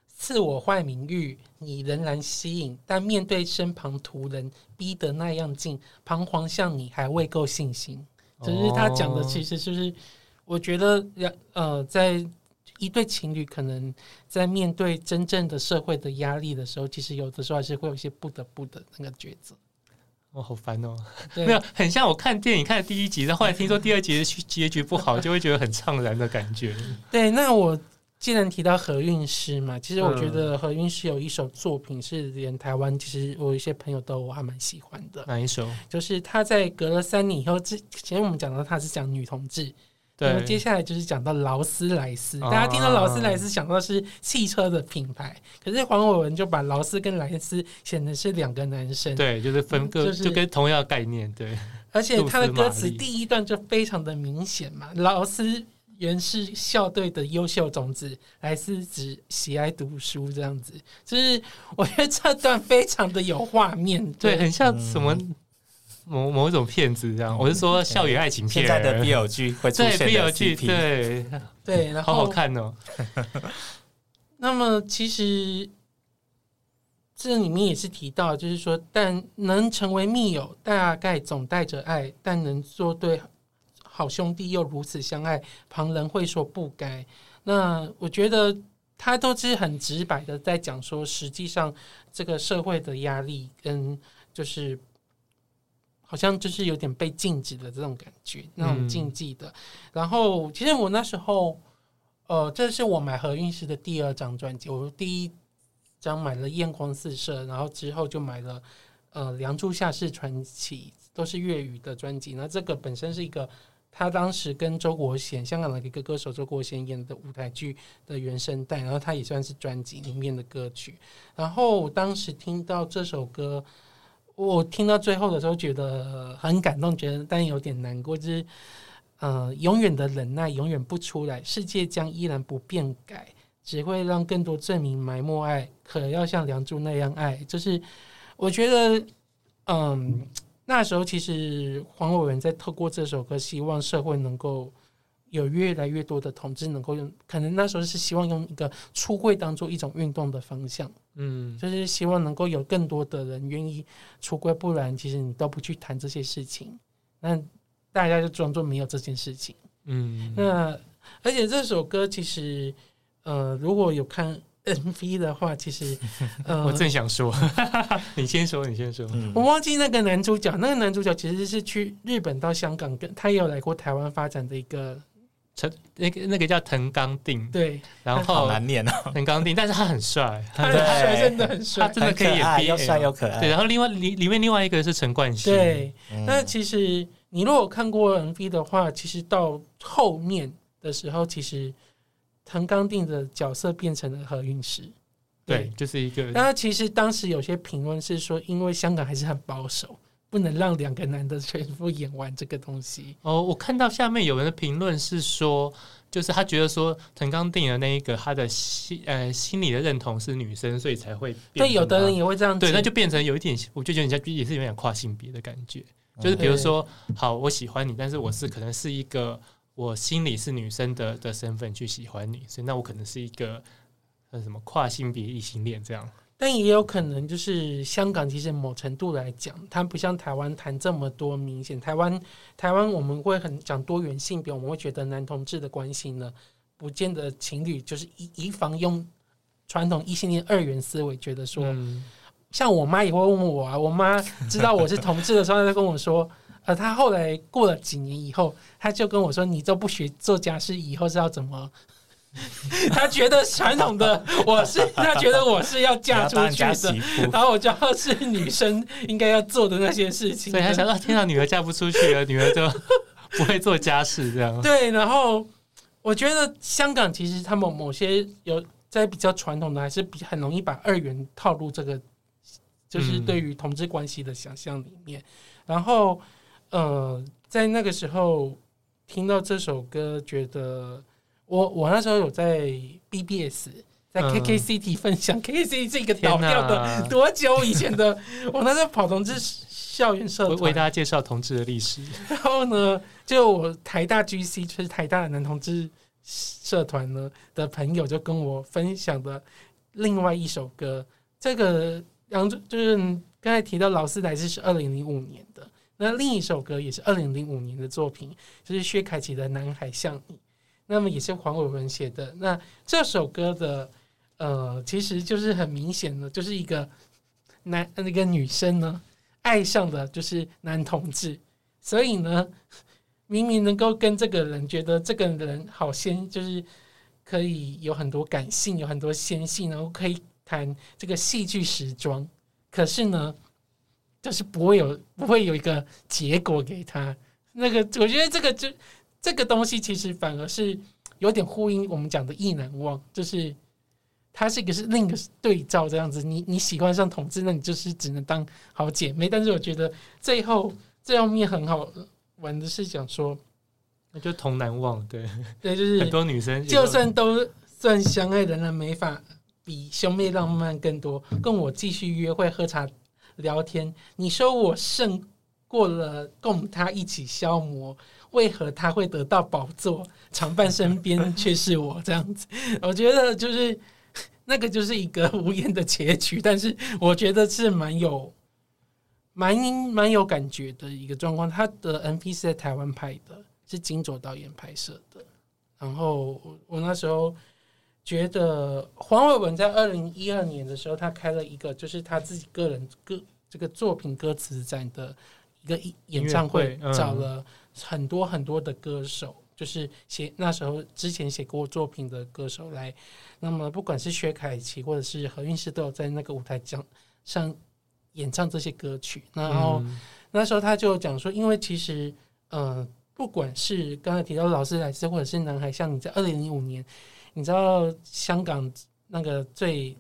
赐我坏名誉，你仍然吸引。但面对身旁途人，逼得那样近，彷徨像你还未够信心。只是他讲的，其实就是我觉得，呃，在一对情侣可能在面对真正的社会的压力的时候，其实有的时候还是会有一些不得不的那个抉择。哦，好烦哦！[laughs] 没有，很像我看电影看第一集，然后后来听说第二集的结局不好，就会觉得很怅然的感觉。[laughs] 对，那我既然提到何韵诗嘛，其实我觉得何韵诗有一首作品是连台湾其实我有一些朋友都还蛮喜欢的。哪一首？就是他在隔了三年以后，之前我们讲到他是讲女同志。对，接下来就是讲到劳斯莱斯，大家听到劳斯莱斯想到是汽车的品牌，可是黄伟文就把劳斯跟莱斯显得是两个男生，对，就是分割，就是、就跟同样的概念，对。[laughs] 而且他的歌词第一段就非常的明显嘛，劳斯原是校队的优秀种子，莱斯只喜爱读书这样子，就是我觉得这段非常的有画面，对，对，很像什么。某某一种骗子这样，我是说校园爱情片，现在的 BL 剧会出现的 BL 剧，对对，然后好好看哦。[laughs] 那么其实这里面也是提到，就是说，但能成为密友，大概总带着爱；但能做对好兄弟，又如此相爱，旁人会说不该。那我觉得他都是很直白的在讲说，实际上这个社会的压力跟就是。好像就是有点被禁止的这种感觉，那种禁忌的。嗯、然后，其实我那时候，呃，这是我买何韵诗的第二张专辑。我第一张买了《艳光四射》，然后之后就买了呃《梁祝下世传奇》，都是粤语的专辑。那这个本身是一个他当时跟周国贤，香港的一个歌手周国贤演的舞台剧的原声带，然后他也算是专辑里面的歌曲。然后当时听到这首歌。我听到最后的时候觉得很感动，觉得但有点难过，就是呃，永远的忍耐永远不出来，世界将依然不变改，只会让更多证明埋没爱，可要像梁祝那样爱。就是我觉得，嗯，那时候其实黄伟文在透过这首歌，希望社会能够。有越来越多的同志能够用，可能那时候是希望用一个出柜当做一种运动的方向，嗯，就是希望能够有更多的人愿意出柜，不然其实你都不去谈这些事情，那大家就装作没有这件事情，嗯，那而且这首歌其实，呃，如果有看 MV 的话，其实，[laughs] 呃，我正想说，[laughs] 你先说，你先说，我忘记那个男主角，那个男主角其实是去日本到香港，跟他也有来过台湾发展的一个。陈那个那个叫藤冈定，对，然后好难念哦，[laughs] 藤冈定，但是他很帅，[laughs] 他很帅，真的很帅，他真的可以演 BL，又帅又可爱。对，然后另外里里面另外一个是陈冠希，对。那其实你如果看过 MV 的话，其实到后面的时候，其实藤冈定的角色变成了何韵诗，对，就是一个。那其实当时有些评论是说，因为香港还是很保守。不能让两个男的全部演完这个东西哦。我看到下面有人的评论是说，就是他觉得说藤冈定的那一个他的心呃心理的认同是女生，所以才会对。有的人也会这样，对，那就变成有一点，我就觉得人家也是有点跨性别的感觉。就是比如说，好，我喜欢你，但是我是可能是一个我心里是女生的的身份去喜欢你，所以那我可能是一个那什么跨性别异性恋这样。但也有可能，就是香港其实某程度来讲，它不像台湾谈这么多明显。台湾台湾我们会很讲多元性别，我们会觉得男同志的关系呢，不见得情侣就是以以防用传统异性恋二元思维，觉得说，嗯、像我妈也会问我啊，我妈知道我是同志的时候，她就跟我说，呃，她后来过了几年以后，她就跟我说，你都不学做家事，以后是要怎么？[laughs] 他觉得传统的我是，他觉得我是要嫁出去的，然后我就要是女生应该要做的那些事情。所以他想到，天哪，女儿嫁不出去了，女儿就 [laughs] 不会做家事这样。对，然后我觉得香港其实他们某些有在比较传统的，还是比很容易把二元套入这个，就是对于同志关系的想象里面。然后，呃，在那个时候听到这首歌，觉得。我我那时候有在 BBS，在 KKCity 分享、嗯、，KKCity 是一个倒掉的多久以前的？[laughs] 我那时候跑同志校园社团，为大家介绍同志的历史。然后呢，就我台大 GC，就是台大的男同志社团呢的朋友，就跟我分享的另外一首歌。这个杨就是刚才提到劳斯莱斯是二零零五年的，那另一首歌也是二零零五年的作品，就是薛凯琪的《男孩像你》。那么也是黄伟文写的。那这首歌的呃，其实就是很明显的，就是一个男那个女生呢，爱上的就是男同志，所以呢，[laughs] 明明能够跟这个人觉得这个人好鲜，就是可以有很多感性，有很多纤细，然后可以谈这个戏剧时装，可是呢，就是不会有不会有一个结果给他。那个我觉得这个就。这个东西其实反而是有点呼应我们讲的意难忘，就是它是一个是另一个对照这样子。你你喜欢上同志，那你就是只能当好姐妹。但是我觉得最后最后面很好玩的是讲说，那就同难忘，对对，就是 [laughs] 很多女生就算都算相爱的人，没法比兄妹浪漫更多。跟我继续约会、喝茶、聊天，你说我胜过了供他一起消磨。为何他会得到宝座，常伴身边却是我这样子？[laughs] 我觉得就是那个就是一个无言的结局，但是我觉得是蛮有蛮蛮有感觉的一个状况。他的 MV 是在台湾拍的，是金卓导演拍摄的。然后我那时候觉得黄伟文在二零一二年的时候，他开了一个就是他自己个人歌这个作品歌词展的一个演唱会，找了。很多很多的歌手，就是写那时候之前写过作品的歌手来，那么不管是薛凯琪或者是何韵诗，都有在那个舞台讲上演唱这些歌曲。然后那时候他就讲说，因为其实呃，不管是刚才提到劳斯莱斯，或者是男孩像你在二零零五年，你知道香港那个最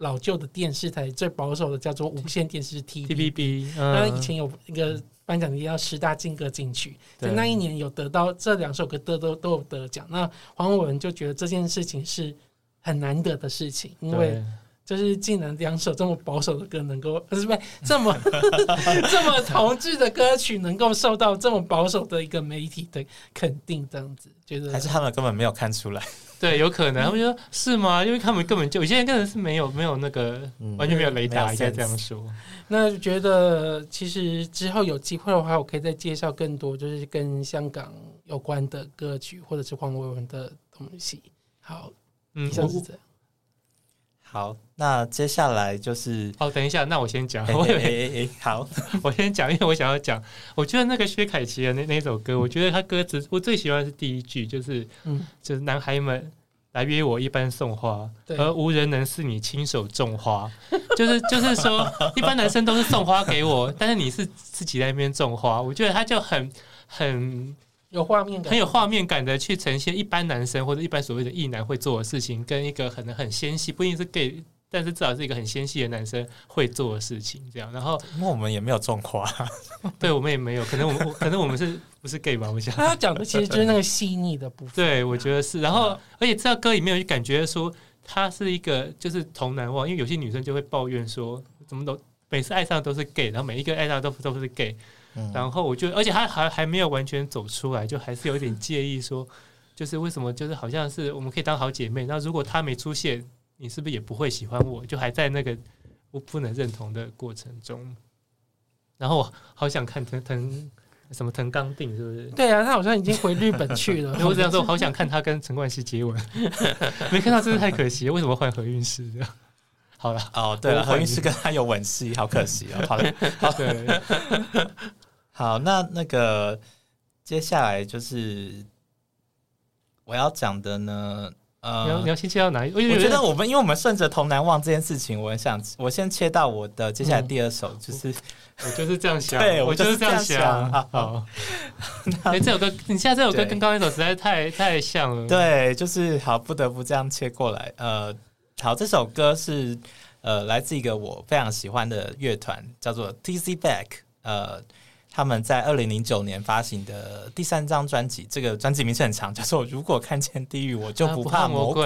老旧的电视台最保守的叫做无线电视 T T B，那以前有一个颁奖礼叫十大劲歌金曲，在那一年有得到这两首歌都都都有得奖。那黄伟文就觉得这件事情是很难得的事情，因为。就是竟然两首这么保守的歌能够，不是不是这么 [laughs] 这么同志的歌曲能够受到这么保守的一个媒体的肯定，这样子觉得还是他们根本没有看出来？对，有可能他们说是吗？因为他们根本就有些人根本是没有没有那个、嗯、完全没有雷达，应该这样说。那觉得其实之后有机会的话，我可以再介绍更多就是跟香港有关的歌曲或者是黄伟文的东西。好，嗯，像是这样。好，那接下来就是哦，等一下，那我先讲。[laughs] 我以为好，[laughs] 我先讲，因为我想要讲，我觉得那个薛凯琪的那那首歌，我觉得他歌词我最喜欢的是第一句，就是嗯，就是男孩们来约我一般送花，而无人能是你亲手种花。就是就是说，[laughs] 一般男生都是送花给我，但是你是自己在那边种花，我觉得他就很很。有画面感，很有画面感的去呈现一般男生或者一般所谓的异男会做的事情，跟一个可能很纤细，不一定是 gay，但是至少是一个很纤细的男生会做的事情。这样，然后那我们也没有种花，[laughs] 对我们也没有，可能我们可能我们是不是 gay 吧？我想他讲的其实就是那个细腻的部分。对，我觉得是。然后，而且这歌里面有感觉说，他是一个就是童男忘，因为有些女生就会抱怨说，怎么都每次爱上的都是 gay，然后每一个爱上的都都是 gay。然后我就，而且他还还没有完全走出来，就还是有点介意，说就是为什么，就是好像是我们可以当好姐妹。那如果他没出现，你是不是也不会喜欢我？就还在那个我不能认同的过程中。然后我好想看藤藤什么藤冈定，是不是？对啊，他好像已经回日本去了。[laughs] 我这样说，我好想看他跟陈冠希接吻，[laughs] 没看到，真是太可惜了。为什么换何韵诗这样？好了，哦，对了，何韵诗跟他有吻戏，好可惜哦。好了，[laughs] 好对。好，那那个接下来就是我要讲的呢。呃，你要你要先切到哪一？我觉得我们因为我们顺着童难忘这件事情，我很想我先切到我的接下来第二首，就是、嗯、我就是这样想，对我就是这样想。好，[laughs] 哎、欸，这首歌你现在这首歌跟刚刚那首实在太太像了。对，就是好，不得不这样切过来。呃，好，这首歌是呃来自一个我非常喜欢的乐团，叫做 T C Back。呃。他们在二零零九年发行的第三张专辑，这个专辑名称很长，[laughs] 叫做《如果看见地狱，我就不怕魔鬼》。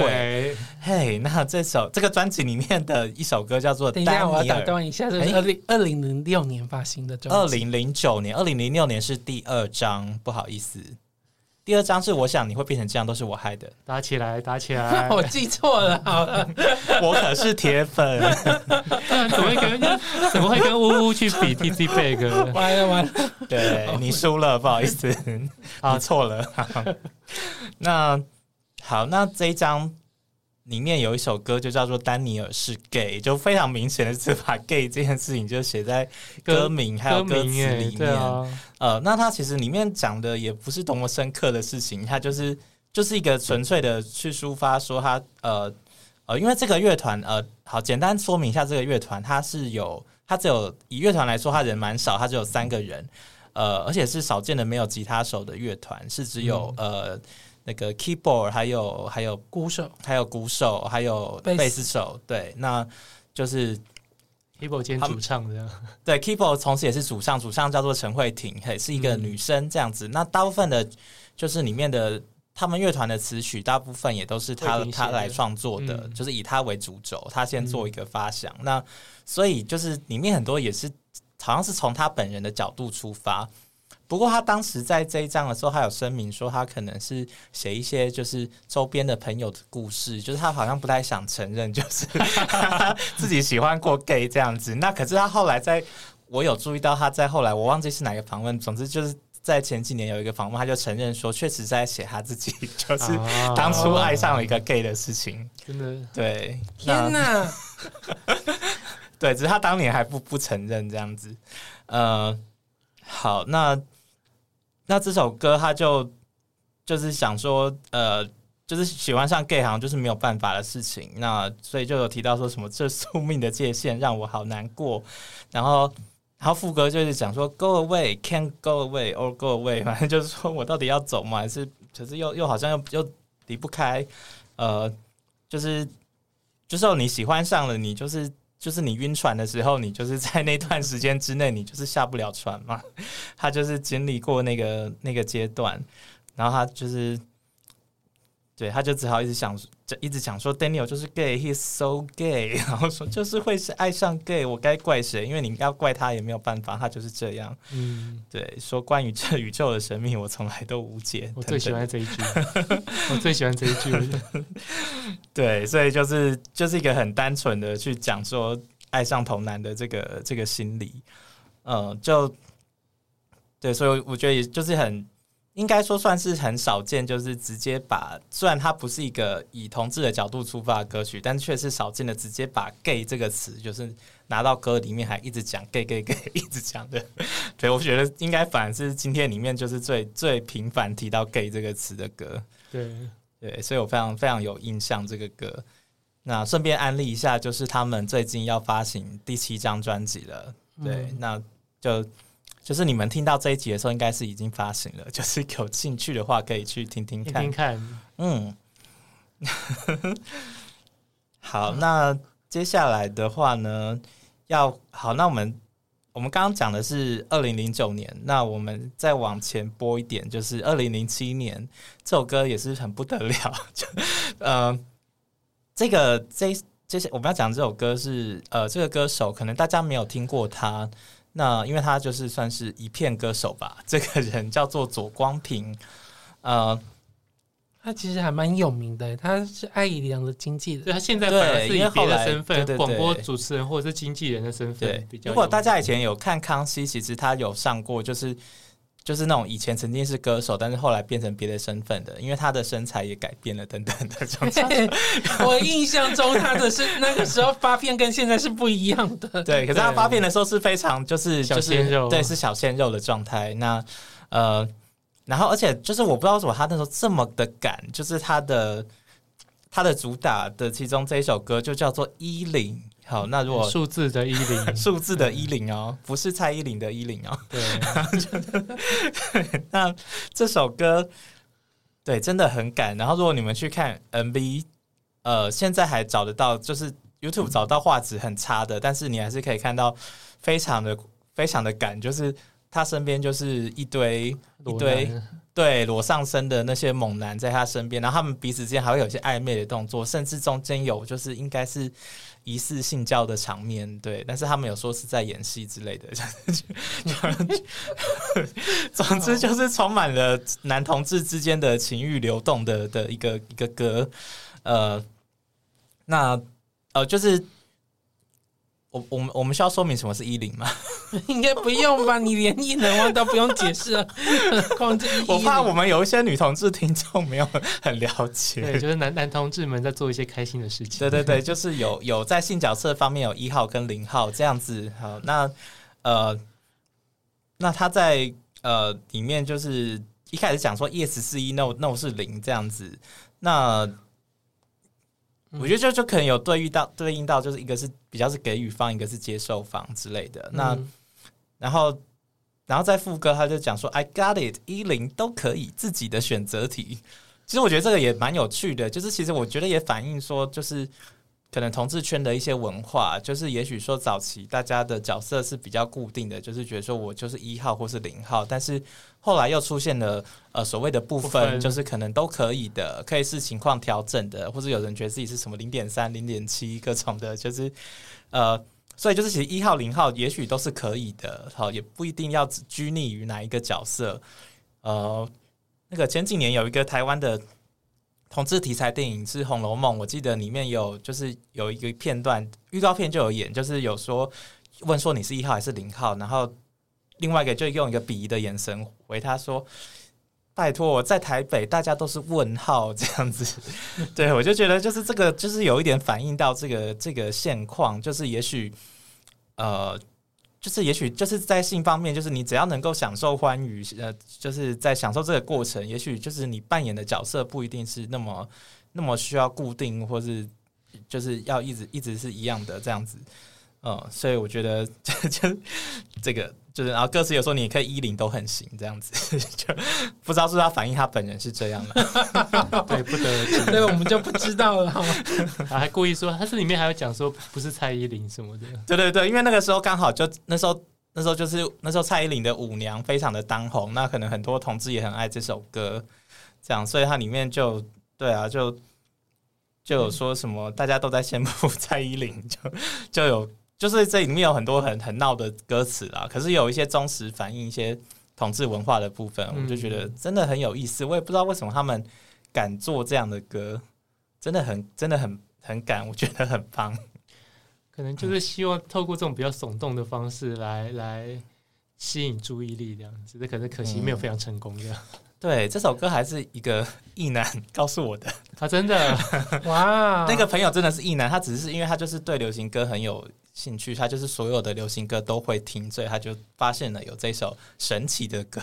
[laughs] 嘿，hey, 那这首这个专辑里面的一首歌叫做《丹尼尔》。我要打断一下，这是二零二零零六年发行的专辑。二零零九年，二零零六年是第二张，不好意思。第二张是我想你会变成这样，都是我害的。打起来，打起来！[laughs] 我记错了，好了，我可是铁粉。怎么会跟怎么会跟呜呜去比 T C Back？完了完了，对你输了，不好意思，啊错了。那好，那这一张。里面有一首歌就叫做《丹尼尔是 gay》，就非常明显的是把 gay 这件事情就写在歌名还有歌词里面。啊、呃，那它其实里面讲的也不是多么深刻的事情，它就是就是一个纯粹的去抒发说他呃呃，因为这个乐团呃，好简单说明一下这个乐团，它是有它只有以乐团来说，它人蛮少，它只有三个人，呃，而且是少见的没有吉他手的乐团，是只有、嗯、呃。那个 keyboard 还有还有鼓手，还有鼓手，还有贝斯手，对，那就是 keyboard 兼主唱这样。[laughs] 对，keyboard 同时也是主唱，主唱叫做陈慧婷，也，是一个女生这样子。嗯、那大部分的，就是里面的他们乐团的词曲，大部分也都是他他来创作的，嗯、就是以他为主轴，他先做一个发想。嗯、那所以就是里面很多也是好像是从他本人的角度出发。不过他当时在这一章的时候，他有声明说他可能是写一些就是周边的朋友的故事，就是他好像不太想承认，就是 [laughs] 自己喜欢过 gay 这样子。那可是他后来在，我有注意到他在后来，我忘记是哪个访问，总之就是在前几年有一个访问，他就承认说，确实在写他自己就是 [laughs] 当初爱上了一个 gay 的事情。真的，对，天哪，[laughs] 对，只是他当年还不不承认这样子。呃，好，那。那这首歌，他就就是想说，呃，就是喜欢上 gay 好像就是没有办法的事情。那所以就有提到说什么，这宿命的界限让我好难过。然后，然后副歌就是讲说，Go away, can't go away or go away，反正就是说我到底要走吗？还是可是又又好像又又离不开，呃，就是就是你喜欢上了，你就是就是你晕船的时候，你就是在那段时间之内，你就是下不了船嘛。他就是经历过那个那个阶段，然后他就是。对，他就只好一直想，就一直想说 Daniel 就是 gay，he's so gay，[laughs] 然后说就是会是爱上 gay，我该怪谁？因为你要怪他也没有办法，他就是这样。嗯，对，说关于这宇宙的神秘，我从来都无解。我最喜欢这一句，我最喜欢这一句。[laughs] 对，所以就是就是一个很单纯的去讲说爱上童男的这个这个心理，嗯，就对，所以我觉得也就是很。应该说算是很少见，就是直接把，虽然它不是一个以同志的角度出发的歌曲，但却是少见的直接把 “gay” 这个词，就是拿到歌里面还一直讲 “gay gay gay”，一直讲的。对，我觉得应该反而是今天里面就是最最频繁提到 “gay” 这个词的歌。对对，所以我非常非常有印象这个歌。那顺便安利一下，就是他们最近要发行第七张专辑了。对，嗯、那就。就是你们听到这一集的时候，应该是已经发行了。[laughs] 就是有兴趣的话，可以去听听看。听听看，嗯。[laughs] 好，那接下来的话呢，要好，那我们我们刚刚讲的是二零零九年，那我们再往前播一点，就是二零零七年，这首歌也是很不得了。[laughs] 就呃，这个这这些我们要讲这首歌是呃，这个歌手可能大家没有听过他。那因为他就是算是一片歌手吧，这个人叫做左光平，呃，他其实还蛮有名的，他是艾怡良的经纪人，对，他现在本来是以别的身份，广播主持人或者是经纪人的身份比较。如果大家以前有看康熙，其实他有上过，就是。就是那种以前曾经是歌手，但是后来变成别的身份的，因为他的身材也改变了等等的。[laughs] 我印象中他的是那个时候发片跟现在是不一样的。[laughs] 对，可是他发片的时候是非常就是就是对是小鲜肉的状态。那呃，然后而且就是我不知道为什么他那时候这么的赶，就是他的他的主打的其中这一首歌就叫做一零。好，那如果数字的“一零”，[laughs] 数字的“一零”哦，不是蔡依林的“一零”哦。对，[laughs] 那这首歌对真的很赶。然后，如果你们去看 MV，呃，现在还找得到，就是 YouTube 找到画质很差的，但是你还是可以看到非常的非常的赶，就是他身边就是一堆一堆对裸上身的那些猛男在他身边，然后他们彼此之间还会有一些暧昧的动作，甚至中间有就是应该是。疑似性交的场面，对，但是他们有说是在演戏之类的，[laughs] [laughs] 总之就是充满了男同志之间的情欲流动的的一个一个歌，呃，那呃就是。我我们我们需要说明什么是一零吗？[laughs] 应该不用吧？你连异能都不用解释啊！[laughs] 我怕我们有一些女同志听众没有很了解，对，就是男男同志们在做一些开心的事情。对对对，[laughs] 就是有有在性角色方面有一号跟零号这样子。好，那呃，那他在呃里面就是一开始讲说 yes 是一，no no 是零这样子。那我觉得就就可能有对应到对应到，就是一个是比较是给予方，一个是接受方之类的。那然后然后在副歌他就讲说 I got it，一零都可以自己的选择题。其实我觉得这个也蛮有趣的，就是其实我觉得也反映说就是。可能同志圈的一些文化，就是也许说早期大家的角色是比较固定的，就是觉得说我就是一号或是零号，但是后来又出现了呃所谓的部分，就是可能都可以的，可以视情况调整的，或者有人觉得自己是什么零点三、零点七各种的，就是呃，所以就是其实一号、零号也许都是可以的，好，也不一定要拘泥于哪一个角色。呃，那个前几年有一个台湾的。同志题材电影是《红楼梦》，我记得里面有就是有一个片段预告片就有演，就是有说问说你是一号还是零号，然后另外一个就用一个鄙夷的眼神回他说：“拜托，我在台北，大家都是问号这样子。[laughs] ”对，我就觉得就是这个就是有一点反映到这个这个现况，就是也许呃。就是，也许就是在性方面，就是你只要能够享受欢愉，呃，就是在享受这个过程。也许就是你扮演的角色不一定是那么那么需要固定，或是就是要一直一直是一样的这样子。嗯，所以我觉得 [laughs] 就就这个就是，然后歌词有时候你可以衣领都很行这样子，[laughs] 就不知道是不是他反映他本人是这样的，[laughs] 对，不得而知，对，我们就不知道了。还故意说他是里面还有讲说不是蔡依林什么的，对对对，因为那个时候刚好就那时候那时候就是那时候蔡依林的《舞娘》非常的当红，那可能很多同志也很爱这首歌，这样，所以它里面就对啊，就就有说什么大家都在羡慕蔡依林，就就有。就是这里面有很多很很闹的歌词啦，可是有一些忠实反映一些统治文化的部分，我就觉得真的很有意思。我也不知道为什么他们敢做这样的歌，真的很真的很很敢，我觉得很棒。可能就是希望透过这种比较耸动的方式来来吸引注意力，这样子。这可是可惜没有非常成功这样。对，这首歌还是一个异男告诉我的，他真的 [laughs] 哇，那个朋友真的是异男，他只是因为他就是对流行歌很有。兴趣，他就是所有的流行歌都会听，所以他就发现了有这首神奇的歌，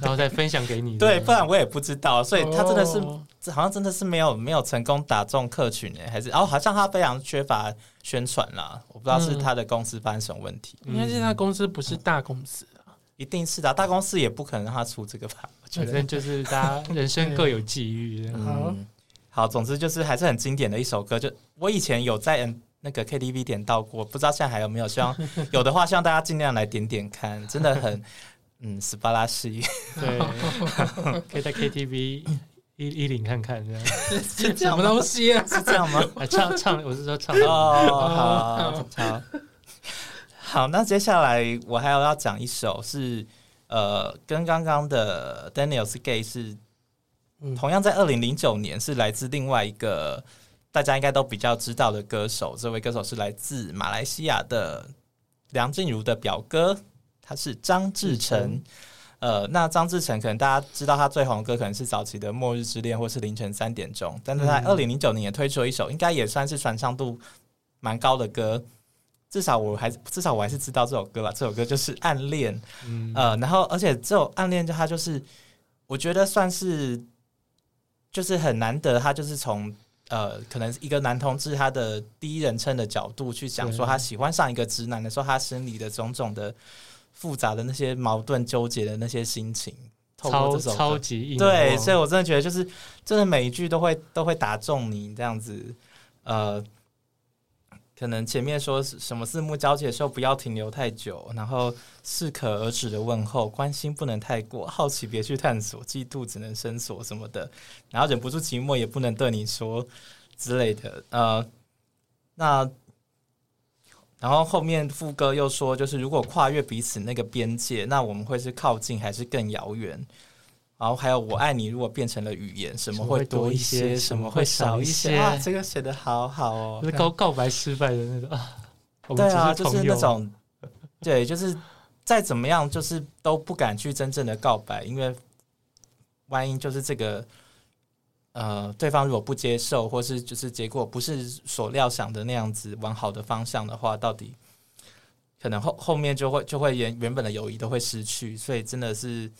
然后再分享给你。[laughs] 对，不然我也不知道，所以他真的是，哦、好像真的是没有没有成功打中客群呢，还是哦，好像他非常缺乏宣传啦，我不知道是他的公司发生什么问题，因为现在公司不是大公司啊，一定是的，大公司也不可能让他出这个吧？我觉得就是大家人生各有际遇。嗯，好，总之就是还是很经典的一首歌，就我以前有在那个 KTV 点到过，不知道现在还有没有？希望 [laughs] 有的话，希望大家尽量来点点看，真的很 [laughs] 嗯，斯巴拉西。对，[laughs] 可以在 KTV 一一零看看这样。是什么东西啊？是这样吗？唱唱，我是说唱。哦，好好好。那接下来我还有要讲一首是，是呃，跟刚刚的 Daniel's Gay 是同样在二零零九年，是来自另外一个。大家应该都比较知道的歌手，这位歌手是来自马来西亚的梁静茹的表哥，他是张志成。呃，那张志成可能大家知道他最红的歌可能是早期的《末日之恋》或是《凌晨三点钟》，但是在二零零九年也推出了一首，应该也算是传唱度蛮高的歌。至少我还至少我还是知道这首歌吧。这首歌就是《暗恋》。呃，然后而且这首《暗恋》就他就是我觉得算是就是很难得，他就是从。呃，可能一个男同志他的第一人称的角度去讲说他喜欢上一个直男的时候，他心里的种种的复杂的那些矛盾纠结的那些心情，透过这种超级硬，对，所以我真的觉得就是真的每一句都会都会打中你这样子，呃。可能前面说什么四目交接的时候不要停留太久，然后适可而止的问候，关心不能太过，好奇别去探索，嫉妒只能深锁什么的，然后忍不住寂寞也不能对你说之类的。呃，那然后后面副歌又说，就是如果跨越彼此那个边界，那我们会是靠近还是更遥远？然后还有我爱你，如果变成了语言，什么会多一些，什么会少一些？啊，这个写的好好哦，就是告告白失败的那种啊。对啊，就是那种，对，就是再怎么样，就是都不敢去真正的告白，因为万一就是这个，呃，对方如果不接受，或是就是结果不是所料想的那样子往好的方向的话，到底可能后后面就会就会原原本的友谊都会失去，所以真的是。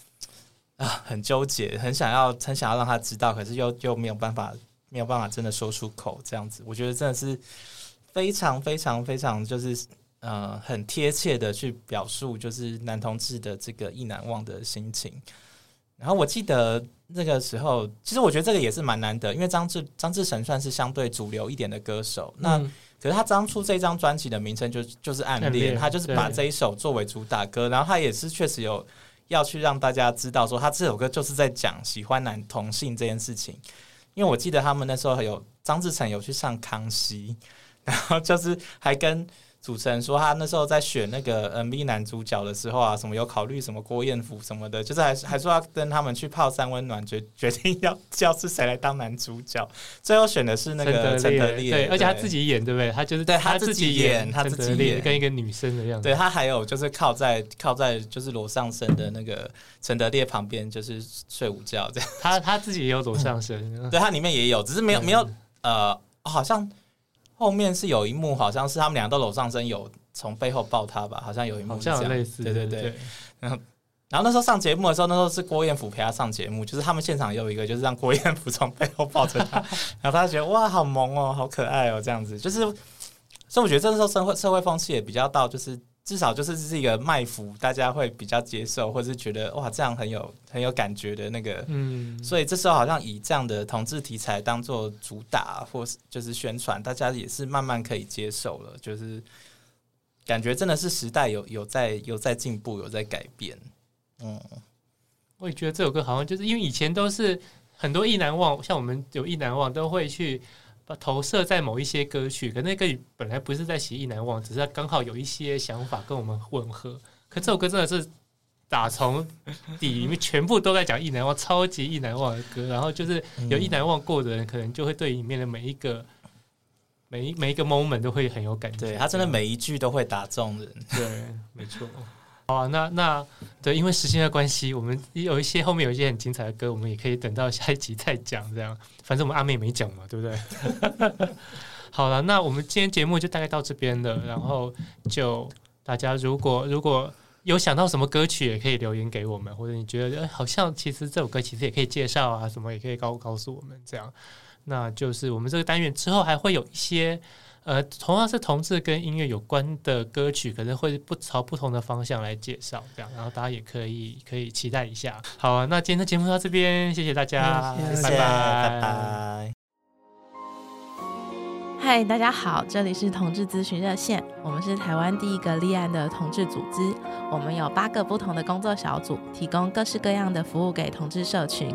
啊，很纠结，很想要，很想要让他知道，可是又又没有办法，没有办法真的说出口，这样子，我觉得真的是非常非常非常，就是呃，很贴切的去表述，就是男同志的这个意难忘的心情。然后我记得那个时候，其实我觉得这个也是蛮难得，因为张志张志成算是相对主流一点的歌手，那、嗯、可是他当初这张专辑的名称就就是暗恋，他就是把这一首作为主打歌，然后他也是确实有。要去让大家知道，说他这首歌就是在讲喜欢男同性这件事情。因为我记得他们那时候有张志成有去上康熙，然后就是还跟。主持人说他那时候在选那个 MV 男主角的时候啊，什么有考虑什么郭彦甫什么的，就是还还说要跟他们去泡三温暖，决决定要叫是谁来当男主角，最后选的是那个陈德烈，对，而且他自己演，对不对？他就是对他自己演，他自己演跟一个女生的样子。对，他还有就是靠在靠在就是罗上身的那个陈德烈旁边，就是睡午觉这样。他他自己也有裸上身，[laughs] 对他里面也有，只是没有没有呃，好像。后面是有一幕，好像是他们俩都搂上身，有从背后抱他吧，好像有一幕这样，好像类似，对对对。对。然后，然后那时候上节目的时候，那时候是郭彦甫陪他上节目，就是他们现场也有一个，就是让郭彦甫从背后抱着他，[laughs] 然后他觉得哇，好萌哦，好可爱哦，这样子，就是所以我觉得这时候社会社会风气也比较到，就是至少就是是一个卖服，大家会比较接受，或者是觉得哇这样很有很有感觉的那个，嗯，所以这时候好像以这样的同志题材当做主打，或是就是宣传，大家也是慢慢可以接受了，就是感觉真的是时代有有在有在进步，有在改变，嗯，我也觉得这首歌好像就是因为以前都是很多意难忘，像我们有意难忘都会去。把投射在某一些歌曲，可那个本来不是在写意难忘，只是刚好有一些想法跟我们吻合。可这首歌真的是打从底里面全部都在讲意难忘，超级意难忘的歌。然后就是有意难忘过的人，可能就会对里面的每一个每一每一个 moment 都会很有感觉。对，他真的每一句都会打中人。对，没错。好啊，那那对，因为时间的关系，我们有一些后面有一些很精彩的歌，我们也可以等到下一集再讲。这样，反正我们阿妹没讲嘛，对不对？[laughs] 好了，那我们今天节目就大概到这边了。然后就大家如果如果有想到什么歌曲，也可以留言给我们，或者你觉得、欸、好像其实这首歌其实也可以介绍啊，什么也可以告告诉我们。这样，那就是我们这个单元之后还会有一些。呃，同样是同志跟音乐有关的歌曲，可能会不朝不同的方向来介绍，这样，然后大家也可以可以期待一下。好啊，那今天的节目到这边，谢谢大家，谢谢拜拜拜拜。嗨，大家好，这里是同志咨询热线，我们是台湾第一个立案的同志组织，我们有八个不同的工作小组，提供各式各样的服务给同志社群。